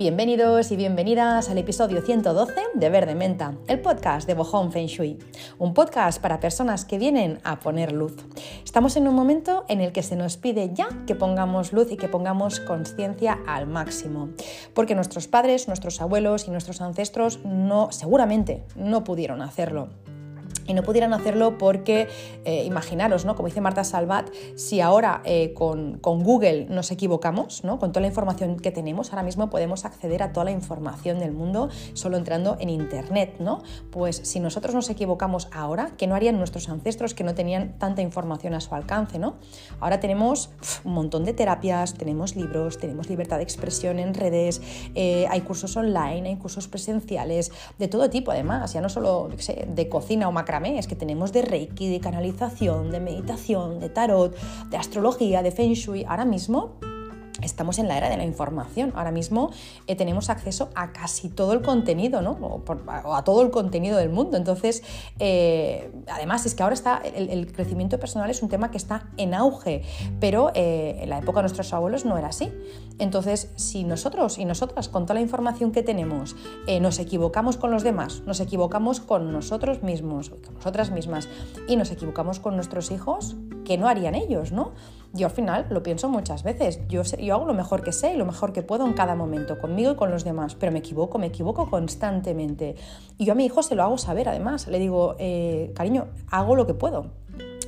Bienvenidos y bienvenidas al episodio 112 de Verde Menta, el podcast de Bohong Feng Shui, un podcast para personas que vienen a poner luz. Estamos en un momento en el que se nos pide ya que pongamos luz y que pongamos conciencia al máximo, porque nuestros padres, nuestros abuelos y nuestros ancestros no seguramente no pudieron hacerlo y no pudieran hacerlo porque, eh, imaginaros, ¿no? como dice Marta Salvat, si ahora eh, con, Google nos equivocamos, ¿no? con toda la información que tenemos, ahora mismo podemos acceder a toda la información del mundo solo entrando en Internet, ¿no? Pues si nosotros nos equivocamos ahora, ¿qué no harían nuestros ancestros que no tenían tanta información a su alcance? ¿no? Ahora tenemos un montón de terapias, tenemos libros, tenemos libertad de expresión en redes, eh, hay cursos online, hay cursos presenciales, de todo tipo además, ya no solo de cocina o macramé, es que tenemos de Reiki, de canalización, de meditación, de tarot, de astrología, de Feng Shui. Ahora mismo estamos en la era de la información. Ahora mismo eh, tenemos acceso a casi todo el contenido, ¿no? O, a todo el contenido del mundo. Entonces, eh, además es que ahora está el, crecimiento personal es un tema que está en auge, pero eh, en la época de nuestros abuelos no era así. Entonces, si nosotros y nosotras con toda la información que tenemos nos equivocamos con los demás, nos equivocamos con nosotros mismos, con nosotras mismas y nos equivocamos con nuestros hijos, ¿qué no harían ellos, no? Yo al final lo pienso muchas veces. Yo, yo hago lo mejor que sé y lo mejor que puedo en cada momento, conmigo y con los demás, pero me equivoco, me equivoco constantemente. Y yo a mi hijo se lo hago saber, además. Le digo, eh, cariño, hago lo que puedo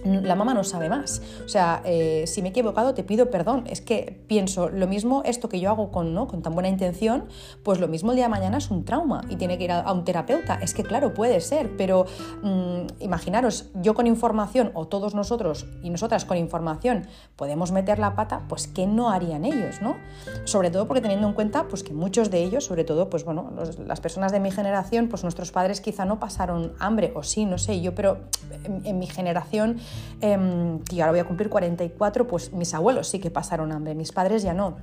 la mamá no sabe más. O sea, eh, si me he equivocado, te pido perdón. Es que pienso, lo mismo esto que yo hago con, ¿no? con tan buena intención, pues lo mismo el día de mañana es un trauma y tiene que ir a, un terapeuta. Es que claro, puede ser, pero mm, imaginaros, yo con información o todos nosotros y nosotras con información podemos meter la pata, pues ¿qué no harían ellos? ¿no? Sobre todo porque teniendo en cuenta pues, que muchos de ellos, sobre todo pues, bueno, las personas de mi generación, pues nuestros padres quizá no pasaron hambre, o sí, no sé, yo, pero en mi generación eh, ahora voy a cumplir 44, pues mis abuelos sí que pasaron hambre, mis padres ya no.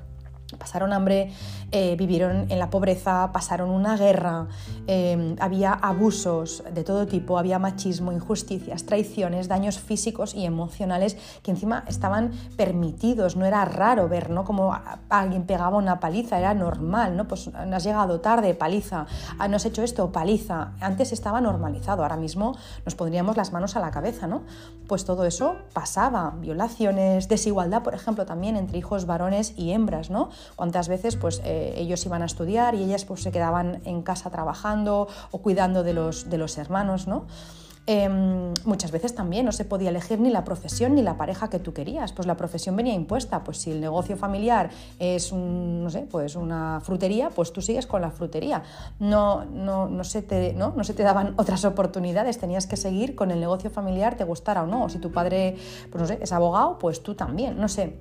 Pasaron hambre, eh, vivieron en la pobreza, pasaron una guerra, em, había abusos de todo tipo, había machismo, injusticias, traiciones, daños físicos y emocionales que encima estaban permitidos, no era raro ver, ¿no? Como alguien pegaba una paliza, era normal, ¿no? Pues has llegado tarde, paliza, ah, no has hecho esto, paliza. Antes estaba normalizado, ahora mismo nos pondríamos las manos a la cabeza, ¿no? Pues todo eso pasaba, violaciones, desigualdad, por ejemplo, también entre hijos varones y hembras, ¿no? Cuántas veces pues, eh, ellos iban a estudiar y ellas pues, se quedaban en casa trabajando o cuidando de los, de los hermanos, ¿no? Em, muchas veces también no se podía elegir ni la profesión ni la pareja que tú querías, pues la profesión venía impuesta, pues si el negocio familiar es no sé, pues una frutería, pues tú sigues con la frutería. No, no, no, se te, ¿no? no se te daban otras oportunidades, tenías que seguir con el negocio familiar, te gustara o no. O si tu padre pues no sé, es abogado, pues tú también, no sé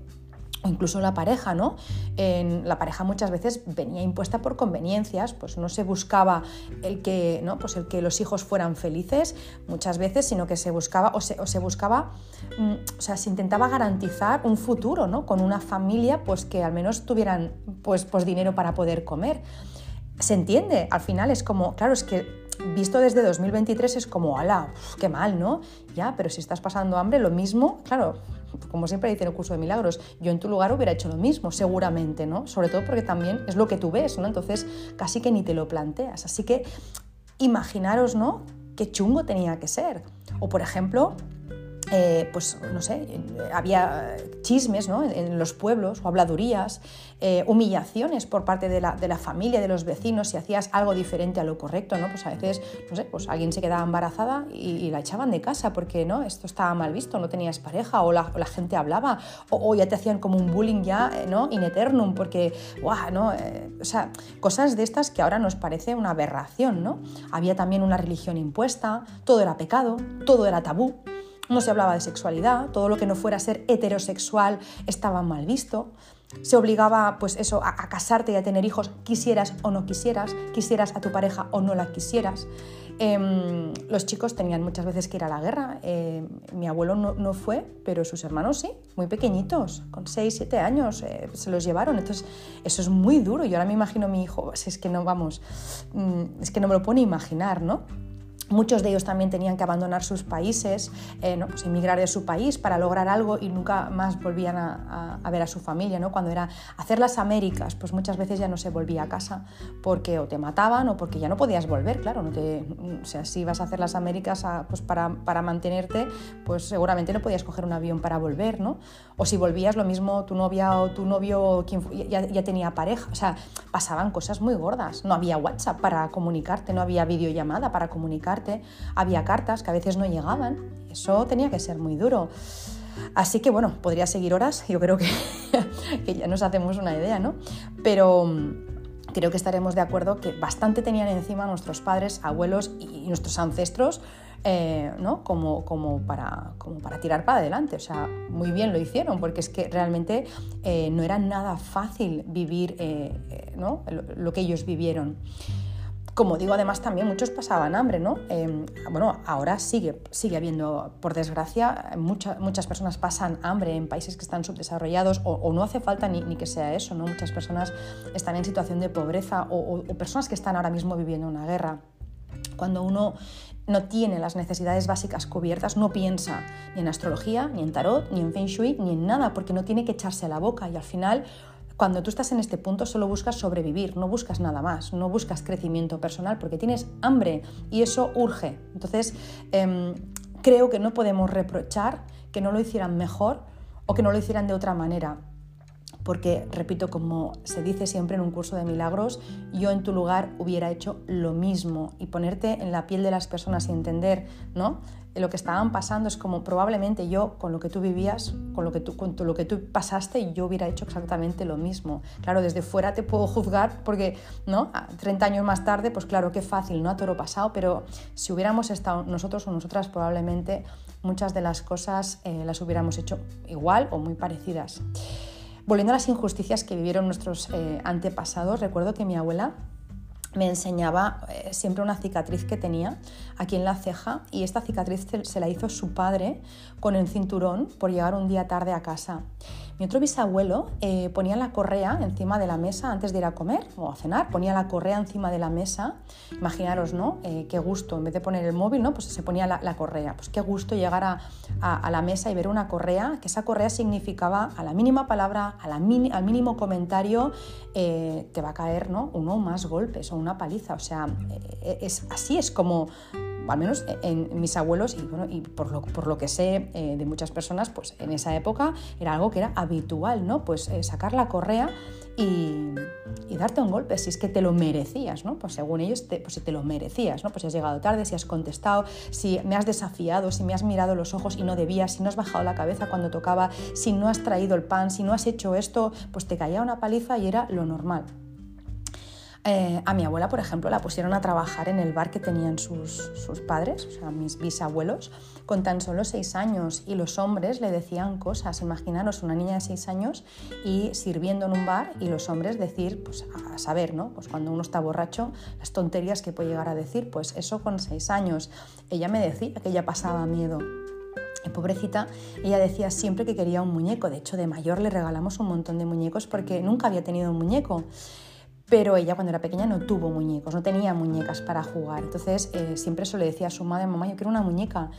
incluso la pareja, ¿no? En la pareja muchas veces venía impuesta por conveniencias, pues no se buscaba el que, ¿no? pues el que los hijos fueran felices muchas veces, sino que se buscaba, o se, o se buscaba, mm, o sea, se intentaba garantizar un futuro, ¿no? Con una familia, pues que al menos tuvieran, pues, pues dinero para poder comer. Se entiende, al final es como, claro, es que visto desde 2023 es como, ala, qué mal, ¿no? Ya, pero si estás pasando hambre, lo mismo, claro, como siempre dice en el curso de milagros, yo en tu lugar hubiera hecho lo mismo, seguramente, ¿no? Sobre todo porque también es lo que tú ves, ¿no? Entonces casi que ni te lo planteas. Así que imaginaros, ¿no? Qué chungo tenía que ser. O por ejemplo, eh, pues no sé, había chismes ¿no? en los pueblos o habladurías, eh, humillaciones por parte de la, de la, familia, de los vecinos, si hacías algo diferente a lo correcto, ¿no? Pues a veces, no sé, pues alguien se quedaba embarazada y, la echaban de casa porque no, esto estaba mal visto, no tenías pareja o la, la gente hablaba o, ya te hacían como un bullying ya, eh, ¿no? In eternum porque, guau, ¿no? o sea, cosas de estas que ahora nos parece una aberración, ¿no? Había también una religión impuesta, todo era pecado, todo era tabú no se hablaba de sexualidad, todo lo que no fuera ser heterosexual estaba mal visto. Se obligaba, pues eso, a, casarte y a tener hijos, quisieras o no quisieras, quisieras a tu pareja o no la quisieras. Em, los chicos tenían muchas veces que ir a la guerra. Em, mi abuelo no, fue, pero sus hermanos sí, muy pequeñitos, con 6, 7 años, eh, se los llevaron. Entonces, eso es muy duro. Yo ahora me imagino a mi hijo, es que no, vamos, mm, es que no me lo puedo imaginar, ¿no? Muchos de ellos también tenían que abandonar sus países, eh, ¿no? pues emigrar de su país para lograr algo y nunca más volvían a, ver a su familia. ¿no? Cuando era hacer las Américas, pues muchas veces ya no se volvía a casa porque o te mataban o porque ya no podías volver, claro. No te, o sea, si ibas a hacer las Américas pues para, para, mantenerte, pues seguramente no podías coger un avión para volver. ¿no? O si volvías, lo mismo tu novia o tu novio quien, ya, ya tenía pareja. O sea, pasaban cosas muy gordas. No había WhatsApp para comunicarte, no había videollamada para comunicarte había cartas que a veces no llegaban, eso tenía que ser muy duro. Así que bueno, podría seguir horas, yo creo que, que ya nos hacemos una idea, ¿no? Pero mm, creo que estaremos de acuerdo que bastante tenían encima nuestros padres, abuelos y nuestros ancestros eh, ¿no? como, como, para, como para tirar para adelante. O sea, muy bien lo hicieron, porque es que realmente eh, no era nada fácil vivir eh, ¿no? lo, lo, que ellos vivieron. Como digo, además también muchos pasaban hambre, ¿no? Em, bueno, ahora sigue, sigue habiendo, por desgracia, muchas personas pasan hambre en países que están subdesarrollados o, no hace falta ni, que sea eso, ¿no? Muchas personas están en situación de pobreza o, personas que están ahora mismo viviendo una guerra. Cuando uno no tiene las necesidades básicas cubiertas, no piensa ni en astrología, ni en tarot, ni en feng shui, ni en nada, porque no tiene que echarse a la boca y al final cuando tú estás en este punto solo buscas sobrevivir, no buscas nada más, no buscas crecimiento personal porque tienes hambre y eso urge. Entonces, em, creo que no podemos reprochar que no lo hicieran mejor o que no lo hicieran de otra manera. Porque, repito, como se dice siempre en un curso de milagros, yo en tu lugar hubiera hecho lo mismo y ponerte en la piel de las personas y entender ¿no? Lo que estaban pasando es como probablemente yo con lo que tú vivías, con lo que tú, con lo que tú pasaste, yo hubiera hecho exactamente lo mismo. Claro, desde fuera te puedo juzgar porque, ¿no? 30 años más tarde, pues claro, qué fácil, ¿no? A toro pasado, pero si hubiéramos estado nosotros o nosotras, probablemente muchas de las cosas eh, las hubiéramos hecho igual o muy parecidas. Volviendo a las injusticias que vivieron nuestros eh, antepasados, recuerdo que mi abuela me enseñaba eh, siempre una cicatriz que tenía aquí en la ceja y esta cicatriz se la hizo su padre con el cinturón por llegar un día tarde a casa. Mi otro bisabuelo eh, ponía la correa encima de la mesa antes de ir a comer o a cenar, ponía la correa encima de la mesa. Imaginaros, ¿no? Eh, qué gusto, en vez de poner el móvil, ¿no? Pues se ponía la, correa. Pues qué gusto llegar a, la mesa y ver una correa, que esa correa significaba a la mínima palabra, a la al mínimo comentario, te va a caer, ¿no? Uno más golpes o una paliza. O sea, así es como al menos en, mis abuelos y, bueno, y por, lo, por lo que sé eh, de muchas personas, pues en esa época era algo que era habitual, ¿no? Pues eh, sacar la correa y, darte un golpe, si es que te lo merecías, ¿no? Pues según ellos, pues si te lo merecías, ¿no? Pues si has llegado tarde, si has contestado, si me has desafiado, si me has mirado los ojos y no debías, si no has bajado la cabeza cuando tocaba, si no has traído el pan, si no has hecho esto, pues te caía una paliza y era lo normal. Eh, a mi abuela, por ejemplo, la pusieron a trabajar en el bar que tenían sus, padres, o sea, mis bisabuelos, con tan solo seis años y los hombres le decían cosas. Imaginaros una niña de seis años y sirviendo en un bar y los hombres decir, pues a saber, ¿no? Pues cuando uno está borracho, las tonterías que puede llegar a decir, pues eso con seis años. Ella me decía que ella pasaba miedo. Pobrecita, ella decía siempre que quería un muñeco. De hecho, de mayor le regalamos un montón de muñecos porque nunca había tenido un muñeco pero ella cuando era pequeña no tuvo muñecos, no tenía muñecas para jugar. Entonces eh, siempre eso le decía a su madre, mamá, yo quiero una muñeca.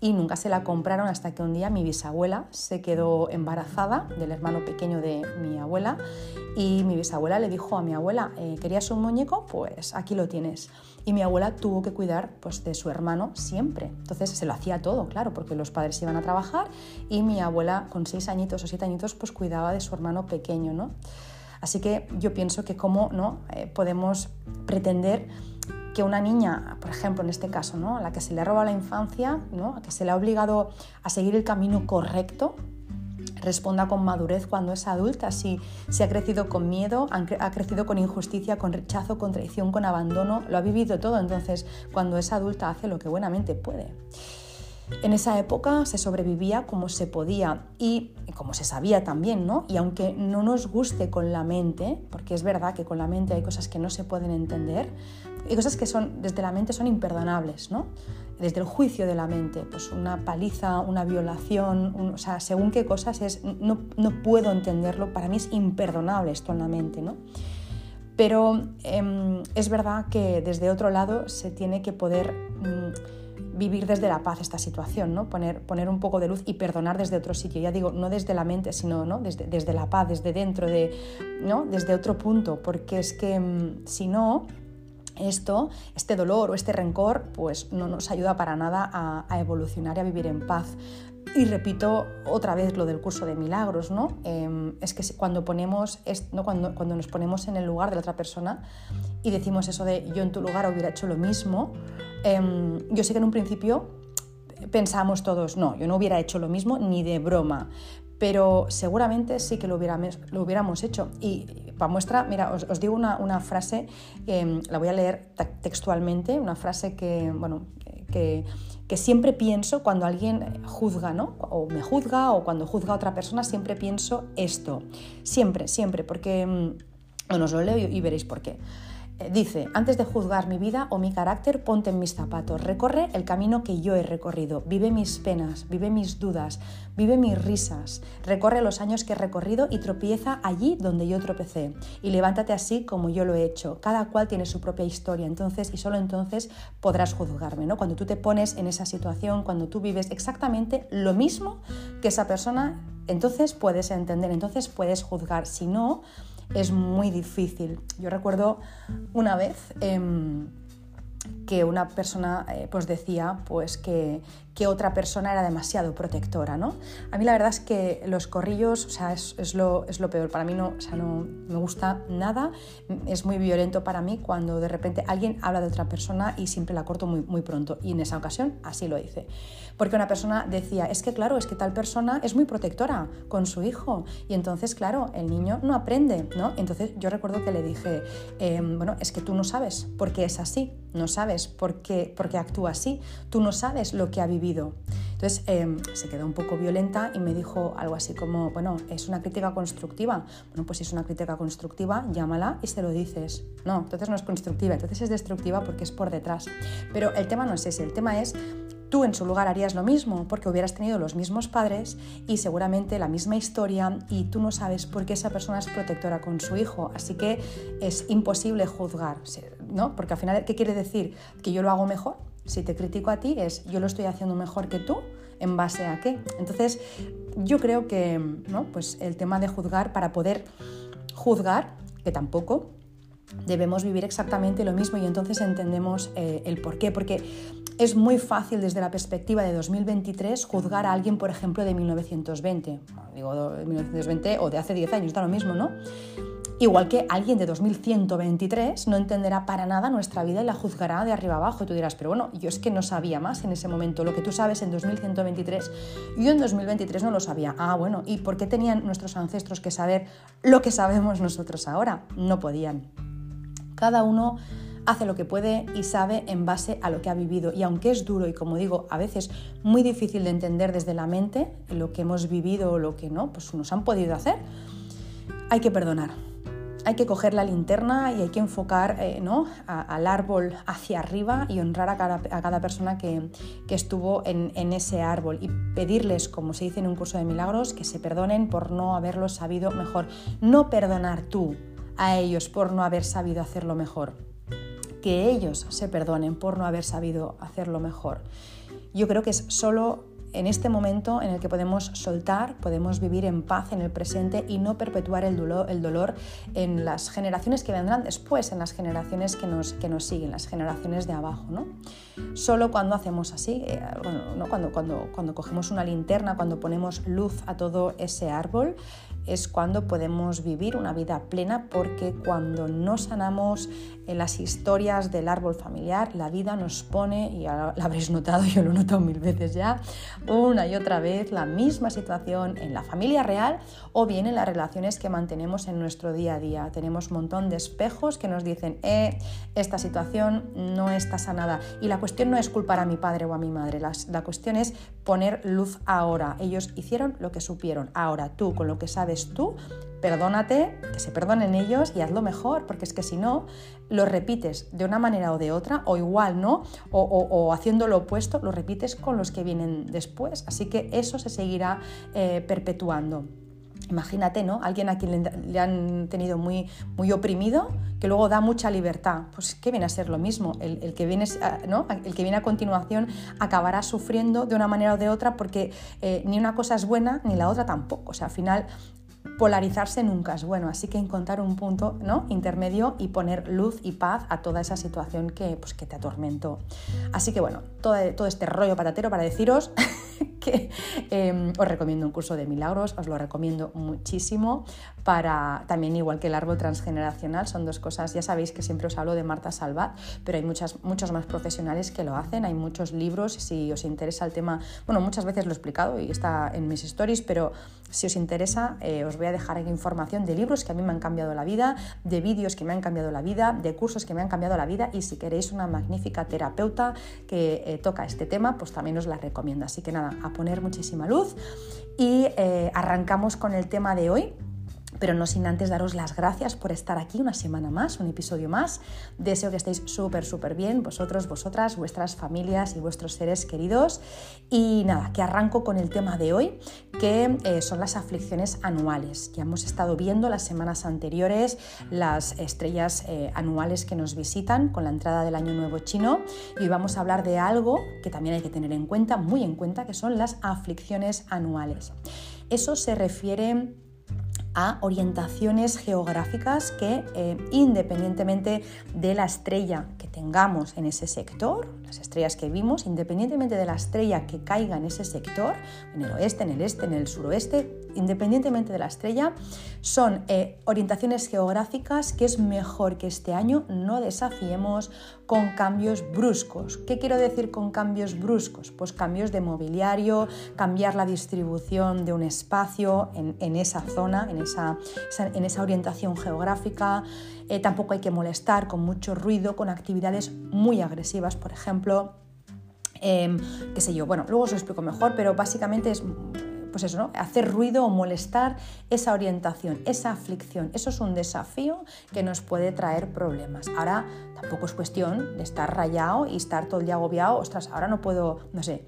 Y nunca se la compraron hasta que un día mi bisabuela se quedó embarazada del hermano pequeño de mi abuela y mi bisabuela le dijo a mi abuela, eh, ¿querías un muñeco? Pues aquí lo tienes. Y mi abuela tuvo que cuidar pues, de su hermano siempre. Entonces se lo hacía todo, claro, porque los padres iban a trabajar y mi abuela con seis añitos o siete añitos pues cuidaba de su hermano pequeño, ¿no? Así que yo pienso que cómo ¿no? Eh, podemos pretender que una niña, por ejemplo, en este caso, ¿no? a la que se le ha robado la infancia, ¿no? a que se le ha obligado a seguir el camino correcto, responda con madurez cuando es adulta, si, si ha crecido con miedo, ha crecido con injusticia, con rechazo, con traición, con abandono, lo ha vivido todo, entonces cuando es adulta hace lo que buenamente puede. En esa época se sobrevivía como se podía y como se sabía también, ¿no? Y aunque no nos guste con la mente, porque es verdad que con la mente hay cosas que no se pueden entender, hay cosas que son desde la mente son imperdonables, ¿no? Desde el juicio de la mente, pues una paliza, una violación, o sea, según qué cosas es, no, no puedo entenderlo, para mí es imperdonable esto en la mente, ¿no? Pero em, es verdad que desde otro lado se tiene que poder mm, vivir desde la paz esta situación, ¿no? Poner, poner un poco de luz y perdonar desde otro sitio. Ya digo, no desde la mente, sino ¿no? desde, desde la paz, desde dentro, de, ¿no? desde otro punto, porque es que mm, si no, esto, este dolor o este rencor, pues no nos ayuda para nada a, a evolucionar y a vivir en paz. Y repito otra vez lo del curso de milagros, ¿no? Em, es que cuando, ponemos, ¿no? Cuando, cuando, nos ponemos en el lugar de la otra persona y decimos eso de yo en tu lugar hubiera hecho lo mismo, em, yo sé que en un principio pensamos todos, no, yo no hubiera hecho lo mismo ni de broma, pero seguramente sí que lo hubiéramos, lo hubiéramos hecho. Y para muestra, mira, os, digo una, una frase, em, la voy a leer textualmente, una frase que, bueno, que que siempre pienso cuando alguien juzga, ¿no? O me juzga o cuando juzga a otra persona, siempre pienso esto. Siempre, siempre, porque... Bueno, mm, os lo leo y veréis por qué. Dice, antes de juzgar mi vida o mi carácter, ponte en mis zapatos, recorre el camino que yo he recorrido, vive mis penas, vive mis dudas, vive mis risas, recorre los años que he recorrido y tropieza allí donde yo tropecé. Y levántate así como yo lo he hecho. Cada cual tiene su propia historia, entonces y solo entonces podrás juzgarme, ¿no? Cuando tú te pones en esa situación, cuando tú vives exactamente lo mismo que esa persona, entonces puedes entender, entonces puedes juzgar. Si no, es muy difícil. Yo recuerdo una vez em, que una persona eh, pues decía pues que, que otra persona era demasiado protectora, ¿no? A mí la verdad es que los corrillos, o sea, es, lo, es lo, peor. Para mí no, o sea, no me gusta nada. Es muy violento para mí cuando de repente alguien habla de otra persona y siempre la corto muy, muy pronto. Y en esa ocasión así lo hice. Porque una persona decía, es que claro, es que tal persona es muy protectora con su hijo. Y entonces, claro, el niño no aprende, ¿no? Entonces yo recuerdo que le dije, em, bueno, es que tú no sabes por qué es así, no sabes por qué, por qué actúa así, tú no sabes lo que ha vivido entonces em, se quedó un poco violenta y me dijo algo así como, bueno, es una crítica constructiva. Bueno, pues si es una crítica constructiva, llámala y se lo dices. No, entonces no es constructiva, entonces es destructiva porque es por detrás. Pero el tema no es ese, el tema es Tú en su lugar harías lo mismo porque hubieras tenido los mismos padres y seguramente la misma historia y tú no sabes por qué esa persona es protectora con su hijo. Así que es imposible juzgar, ¿no? Porque al final, ¿qué quiere decir? ¿Que yo lo hago mejor? Si te critico a ti es yo lo estoy haciendo mejor que tú, ¿en base a qué? Entonces, yo creo que ¿no? pues el tema de juzgar, para poder juzgar, que tampoco, debemos vivir exactamente lo mismo y entonces entendemos eh, el por qué. Porque es muy fácil desde la perspectiva de 2023 juzgar a alguien, por ejemplo, de 1920, digo de 1920 o de hace 10 años, da lo mismo, ¿no? Igual que alguien de 2123 no entenderá para nada nuestra vida y la juzgará de arriba abajo. Y tú dirás, pero bueno, yo es que no sabía más en ese momento. Lo que tú sabes en 2123, yo en 2023 no lo sabía. Ah, bueno, ¿y por qué tenían nuestros ancestros que saber lo que sabemos nosotros ahora? No podían. Cada uno hace lo que puede y sabe en base a lo que ha vivido. Y aunque es duro y como digo, a veces muy difícil de entender desde la mente lo que hemos vivido o lo que no, pues nos han podido hacer, hay que perdonar hay que coger la linterna y hay que enfocar eh, ¿no? al árbol hacia arriba y honrar a cada, persona que, estuvo en, en, ese árbol y pedirles, como se dice en un curso de milagros, que se perdonen por no haberlo sabido mejor. No perdonar tú a ellos por no haber sabido hacerlo mejor. Que ellos se perdonen por no haber sabido hacerlo mejor. Yo creo que es solo en este momento en el que podemos soltar, podemos vivir en paz en el presente y no perpetuar el dolor, en las generaciones que vendrán después, en las generaciones que nos, que nos siguen, las generaciones de abajo. ¿no? Solo cuando hacemos así, eh, cuando, cuando, cuando cogemos una linterna, cuando ponemos luz a todo ese árbol, es cuando podemos vivir una vida plena porque cuando no sanamos en las historias del árbol familiar, la vida nos pone, y lo habréis notado, yo lo he notado mil veces ya, una y otra vez la misma situación en la familia real o bien en las relaciones que mantenemos en nuestro día a día. Tenemos un montón de espejos que nos dicen, eh, esta situación no está sanada. Y la cuestión no es culpar a mi padre o a mi madre, la, la cuestión es poner luz ahora. Ellos hicieron lo que supieron. Ahora tú, con lo que sabes tú, perdónate, que se perdonen ellos y hazlo mejor, porque es que si no, lo repites de una manera o de otra, o igual, ¿no? O, haciendo lo opuesto, lo repites con los que vienen después. Así que eso se seguirá eh, perpetuando. Imagínate, ¿no? Alguien a quien le han tenido muy, muy oprimido, que luego da mucha libertad. Pues que viene a ser lo mismo. El, que, viene, ¿no? el que viene a continuación acabará sufriendo de una manera o de otra porque eh, ni una cosa es buena ni la otra tampoco. O sea, al final polarizarse nunca es bueno, así que encontrar un punto ¿no? intermedio y poner luz y paz a toda esa situación que, pues, que te atormentó. Así que bueno, todo, este rollo patatero para deciros que em, os recomiendo un curso de milagros, os lo recomiendo muchísimo para también igual que el árbol transgeneracional, son dos cosas, ya sabéis que siempre os hablo de Marta Salvat, pero hay muchas, muchos más profesionales que lo hacen, hay muchos libros, si os interesa el tema, bueno, muchas veces lo he explicado y está en mis stories, pero si os interesa, eh, os voy a dejar aquí información de libros que a mí me han cambiado la vida, de vídeos que me han cambiado la vida, de cursos que me han cambiado la vida y si queréis una magnífica terapeuta que eh, toca este tema, pues también os la recomiendo. Así que nada, a poner muchísima luz y eh, arrancamos con el tema de hoy pero no sin antes daros las gracias por estar aquí una semana más, un episodio más. Deseo que estéis súper, súper bien, vosotros, vosotras, vuestras familias y vuestros seres queridos. Y nada, que arranco con el tema de hoy, que eh, son las aflicciones anuales. Ya hemos estado viendo las semanas anteriores las estrellas eh, anuales que nos visitan con la entrada del Año Nuevo Chino y hoy vamos a hablar de algo que también hay que tener en cuenta, muy en cuenta, que son las aflicciones anuales. Eso se refiere a orientaciones geográficas que eh, independientemente de la estrella que tengamos en ese sector, las estrellas que vimos, independientemente de la estrella que caiga en ese sector, en el oeste, en el este, en el suroeste, independientemente de la estrella, son eh, orientaciones geográficas que es mejor que este año no desafiemos con cambios bruscos. ¿Qué quiero decir con cambios bruscos? Pues cambios de mobiliario, cambiar la distribución de un espacio en, esa zona, en esa, en esa orientación geográfica. Eh, tampoco hay que molestar con mucho ruido, con actividades muy agresivas, por ejemplo. Em, qué sé yo, bueno, luego os lo explico mejor, pero básicamente es pues eso, ¿no? hacer ruido o molestar esa orientación, esa aflicción. Eso es un desafío que nos puede traer problemas. Ahora tampoco es cuestión de estar rayado y estar todo el día agobiado, ostras, ahora no puedo, no sé,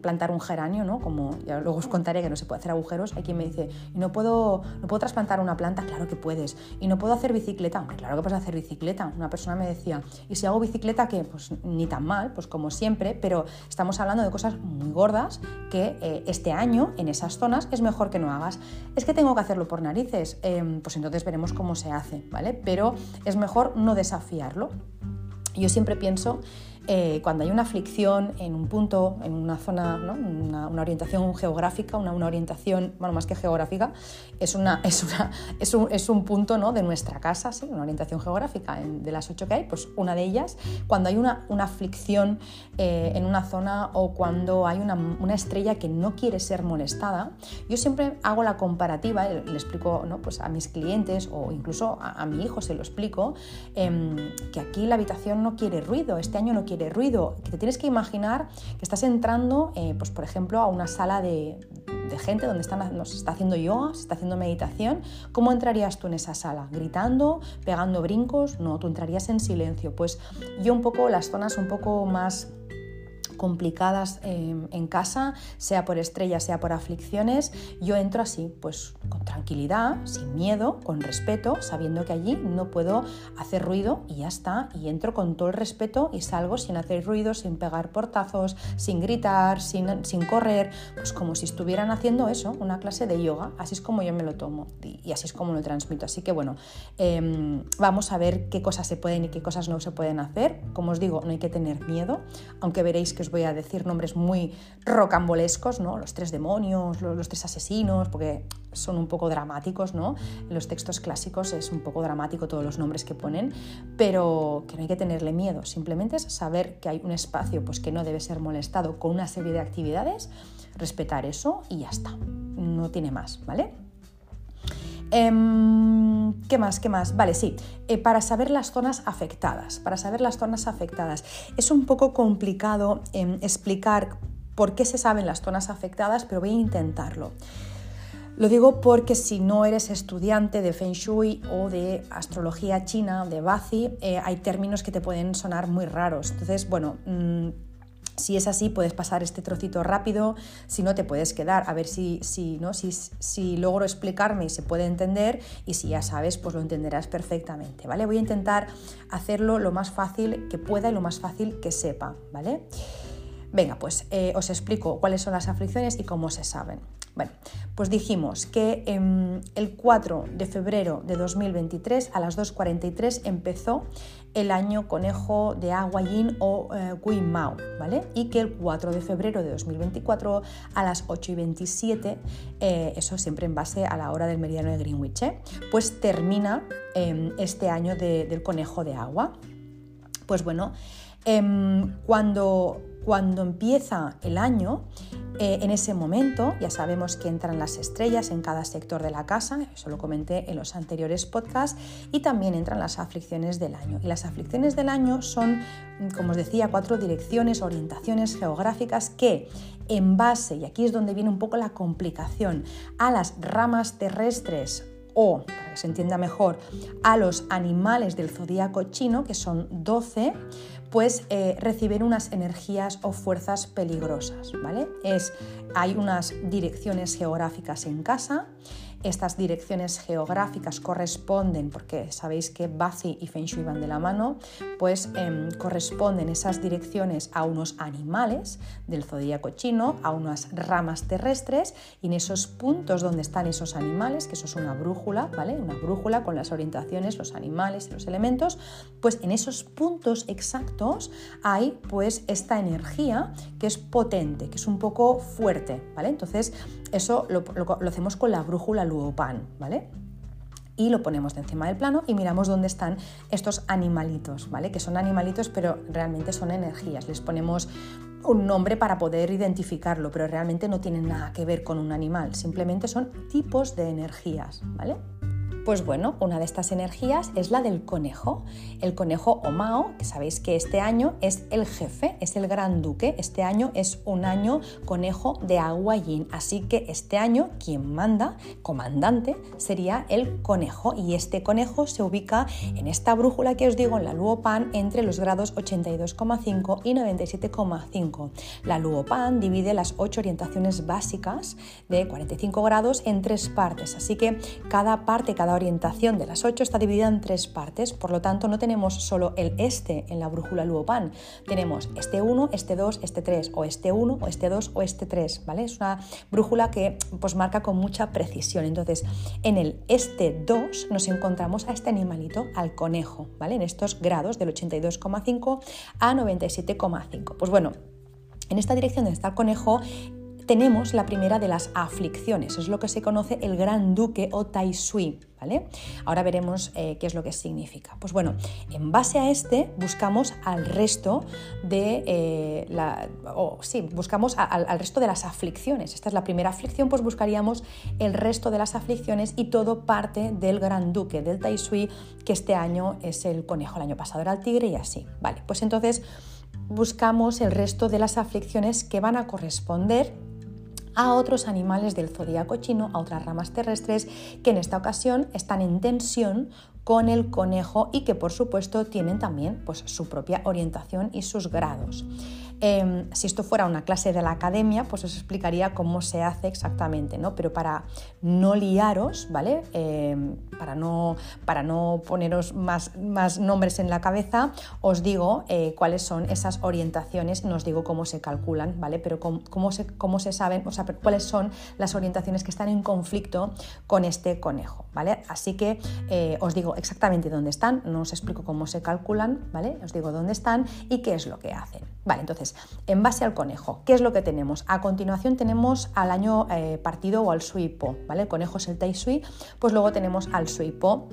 plantar un geranio, ¿no? Como ya luego os contaré que no se puede hacer agujeros, hay quien me dice, ¿y no puedo, no puedo trasplantar una planta? Claro que puedes. ¿Y no puedo hacer bicicleta? Claro que puedes hacer bicicleta. Una persona me decía, ¿y si hago bicicleta qué? Pues ni tan mal, pues como siempre, pero estamos hablando de cosas muy gordas que eh, este año en esas zonas es mejor que no hagas. Es que tengo que hacerlo por narices, em, pues entonces veremos cómo se hace, ¿vale? Pero es mejor no desafiarlo. Yo siempre pienso eh, cuando hay una aflicción en un punto, en una zona, una, orientación geográfica, una, orientación, bueno, más que geográfica, es, una, es, una, es, un, es un punto ¿no? de nuestra casa, ¿sí? una orientación geográfica de las ocho que hay, pues una de ellas, cuando hay una, una aflicción eh, en una zona o cuando hay una, una, estrella que no quiere ser molestada, yo siempre hago la comparativa, le, le explico ¿no? pues a mis clientes o incluso a, a mi hijo se lo explico, em, que aquí la habitación no quiere ruido, este año no quiere quiere ruido, que te tienes que imaginar que estás entrando, eh, pues por ejemplo, a una sala de, gente donde están, está haciendo yoga, se está haciendo meditación, ¿cómo entrarías tú en esa sala? ¿Gritando? ¿Pegando brincos? No, tú entrarías en silencio. Pues yo un poco, las zonas un poco más complicadas em, en casa, sea por estrellas, sea por aflicciones, yo entro así, pues con tranquilidad, sin miedo, con respeto, sabiendo que allí no puedo hacer ruido y ya está, y entro con todo el respeto y salgo sin hacer ruido, sin pegar portazos, sin gritar, sin, sin correr, pues como si estuvieran haciendo eso, una clase de yoga, así es como yo me lo tomo y, así es como lo transmito. Así que bueno, em, vamos a ver qué cosas se pueden y qué cosas no se pueden hacer. Como os digo, no hay que tener miedo, aunque veréis que os voy a decir nombres muy rocambolescos, ¿no? Los tres demonios, los, tres asesinos, porque son un poco dramáticos, ¿no? En los textos clásicos es un poco dramático todos los nombres que ponen, pero que no hay que tenerle miedo, simplemente es saber que hay un espacio pues, que no debe ser molestado con una serie de actividades, respetar eso y ya está, no tiene más, ¿vale? Em, ¿Qué más? ¿Qué más? Vale, sí. Eh, para saber las zonas afectadas. Para saber las zonas afectadas. Es un poco complicado em, explicar por qué se saben las zonas afectadas, pero voy a intentarlo. Lo digo porque si no eres estudiante de Feng Shui o de astrología china, de Bazi, eh, hay términos que te pueden sonar muy raros. Entonces, bueno, mm, Si es así, puedes pasar este trocito rápido, si no te puedes quedar a ver si, si, ¿no? si, si logro explicarme y se puede entender y si ya sabes, pues lo entenderás perfectamente, ¿vale? Voy a intentar hacerlo lo más fácil que pueda y lo más fácil que sepa, ¿vale? Venga, pues eh, os explico cuáles son las aflicciones y cómo se saben. Bueno, pues dijimos que em, el 4 de febrero de 2023 a las 2.43 empezó el año conejo de agua yin o eh, Mao, ¿vale? Y que el 4 de febrero de 2024 a las 8.27, eh, eso siempre en base a la hora del meridiano de Greenwich, ¿eh? pues termina em, este año del conejo de agua. Pues bueno, em, cuando cuando empieza el año, eh, en ese momento ya sabemos que entran las estrellas en cada sector de la casa, eso lo comenté en los anteriores podcasts, y también entran las aflicciones del año. Y las aflicciones del año son, como os decía, cuatro direcciones, orientaciones geográficas que en base, y aquí es donde viene un poco la complicación, a las ramas terrestres o, para que se entienda mejor, a los animales del zodíaco chino, que son 12, pues eh, reciben unas energías o fuerzas peligrosas, ¿vale? Es, hay unas direcciones geográficas en casa, estas direcciones geográficas corresponden, porque sabéis que Bazi y Feng Shui van de la mano, pues em, corresponden esas direcciones a unos animales del zodíaco chino, a unas ramas terrestres, y en esos puntos donde están esos animales, que eso es una brújula, ¿vale? Una brújula con las orientaciones, los animales y los elementos, pues en esos puntos exactos hay pues esta energía que es potente, que es un poco fuerte, ¿vale? Entonces, eso lo, hacemos con la brújula Luopan, ¿vale? y lo ponemos de encima del plano y miramos dónde están estos animalitos, ¿vale? Que son animalitos, pero realmente son energías. Les ponemos un nombre para poder identificarlo, pero realmente no tienen nada que ver con un animal, simplemente son tipos de energías, ¿vale? Pues bueno, una de estas energías es la del conejo. El conejo o Mao, que sabéis que este año es el jefe, es el gran duque. Este año es un año conejo de agua yin. Así que este año quien manda, comandante, sería el conejo. Y este conejo se ubica en esta brújula que os digo, en la Luopan, entre los grados 82,5 y 97,5. La Luopan divide las ocho orientaciones básicas de 45 grados en tres partes. Así que cada parte, cada orientación de las 8 está dividida en tres partes, por lo tanto no tenemos solo el este en la brújula Luopan, tenemos este 1, este 2, este 3, o este 1, o este 2, o este 3, ¿vale? Es una brújula que pues, marca con mucha precisión. Entonces, en el este 2 nos encontramos a este animalito, al conejo, ¿vale? En estos grados del 82,5 a 97,5. Pues bueno, en esta dirección donde está el conejo tenemos la primera de las aflicciones, es lo que se conoce el Gran Duque o Tai Sui. ¿Vale? Ahora veremos eh, qué es lo que significa. Pues bueno, en base a este buscamos al resto de eh, la, sí, buscamos al resto de las aflicciones. Esta es la primera aflicción, pues buscaríamos el resto de las aflicciones y todo parte del Gran Duque, del Tai Sui, que este año es el conejo, el año pasado era el tigre y así. Vale, pues entonces buscamos el resto de las aflicciones que van a corresponder a otros animales del zodíaco chino, a otras ramas terrestres que en esta ocasión están en tensión con el conejo y que por supuesto tienen también pues, su propia orientación y sus grados. Em, si esto fuera una clase de la academia, pues os explicaría cómo se hace exactamente, ¿no? Pero para no liaros, ¿vale? Em, para, no, para no poneros más, más nombres en la cabeza, os digo eh, cuáles son esas orientaciones, no os digo cómo se calculan, ¿vale? Pero cómo, se, cómo se saben, o sea, cuáles son las orientaciones que están en conflicto con este conejo, ¿vale? Así que eh, os digo exactamente dónde están, no os explico cómo se calculan, ¿vale? Os digo dónde están y qué es lo que hacen. Vale, entonces, en base al conejo, ¿qué es lo que tenemos? A continuación tenemos al año eh, partido o al suipo, ¿vale? El conejo es el tai sui, pues luego tenemos al suipo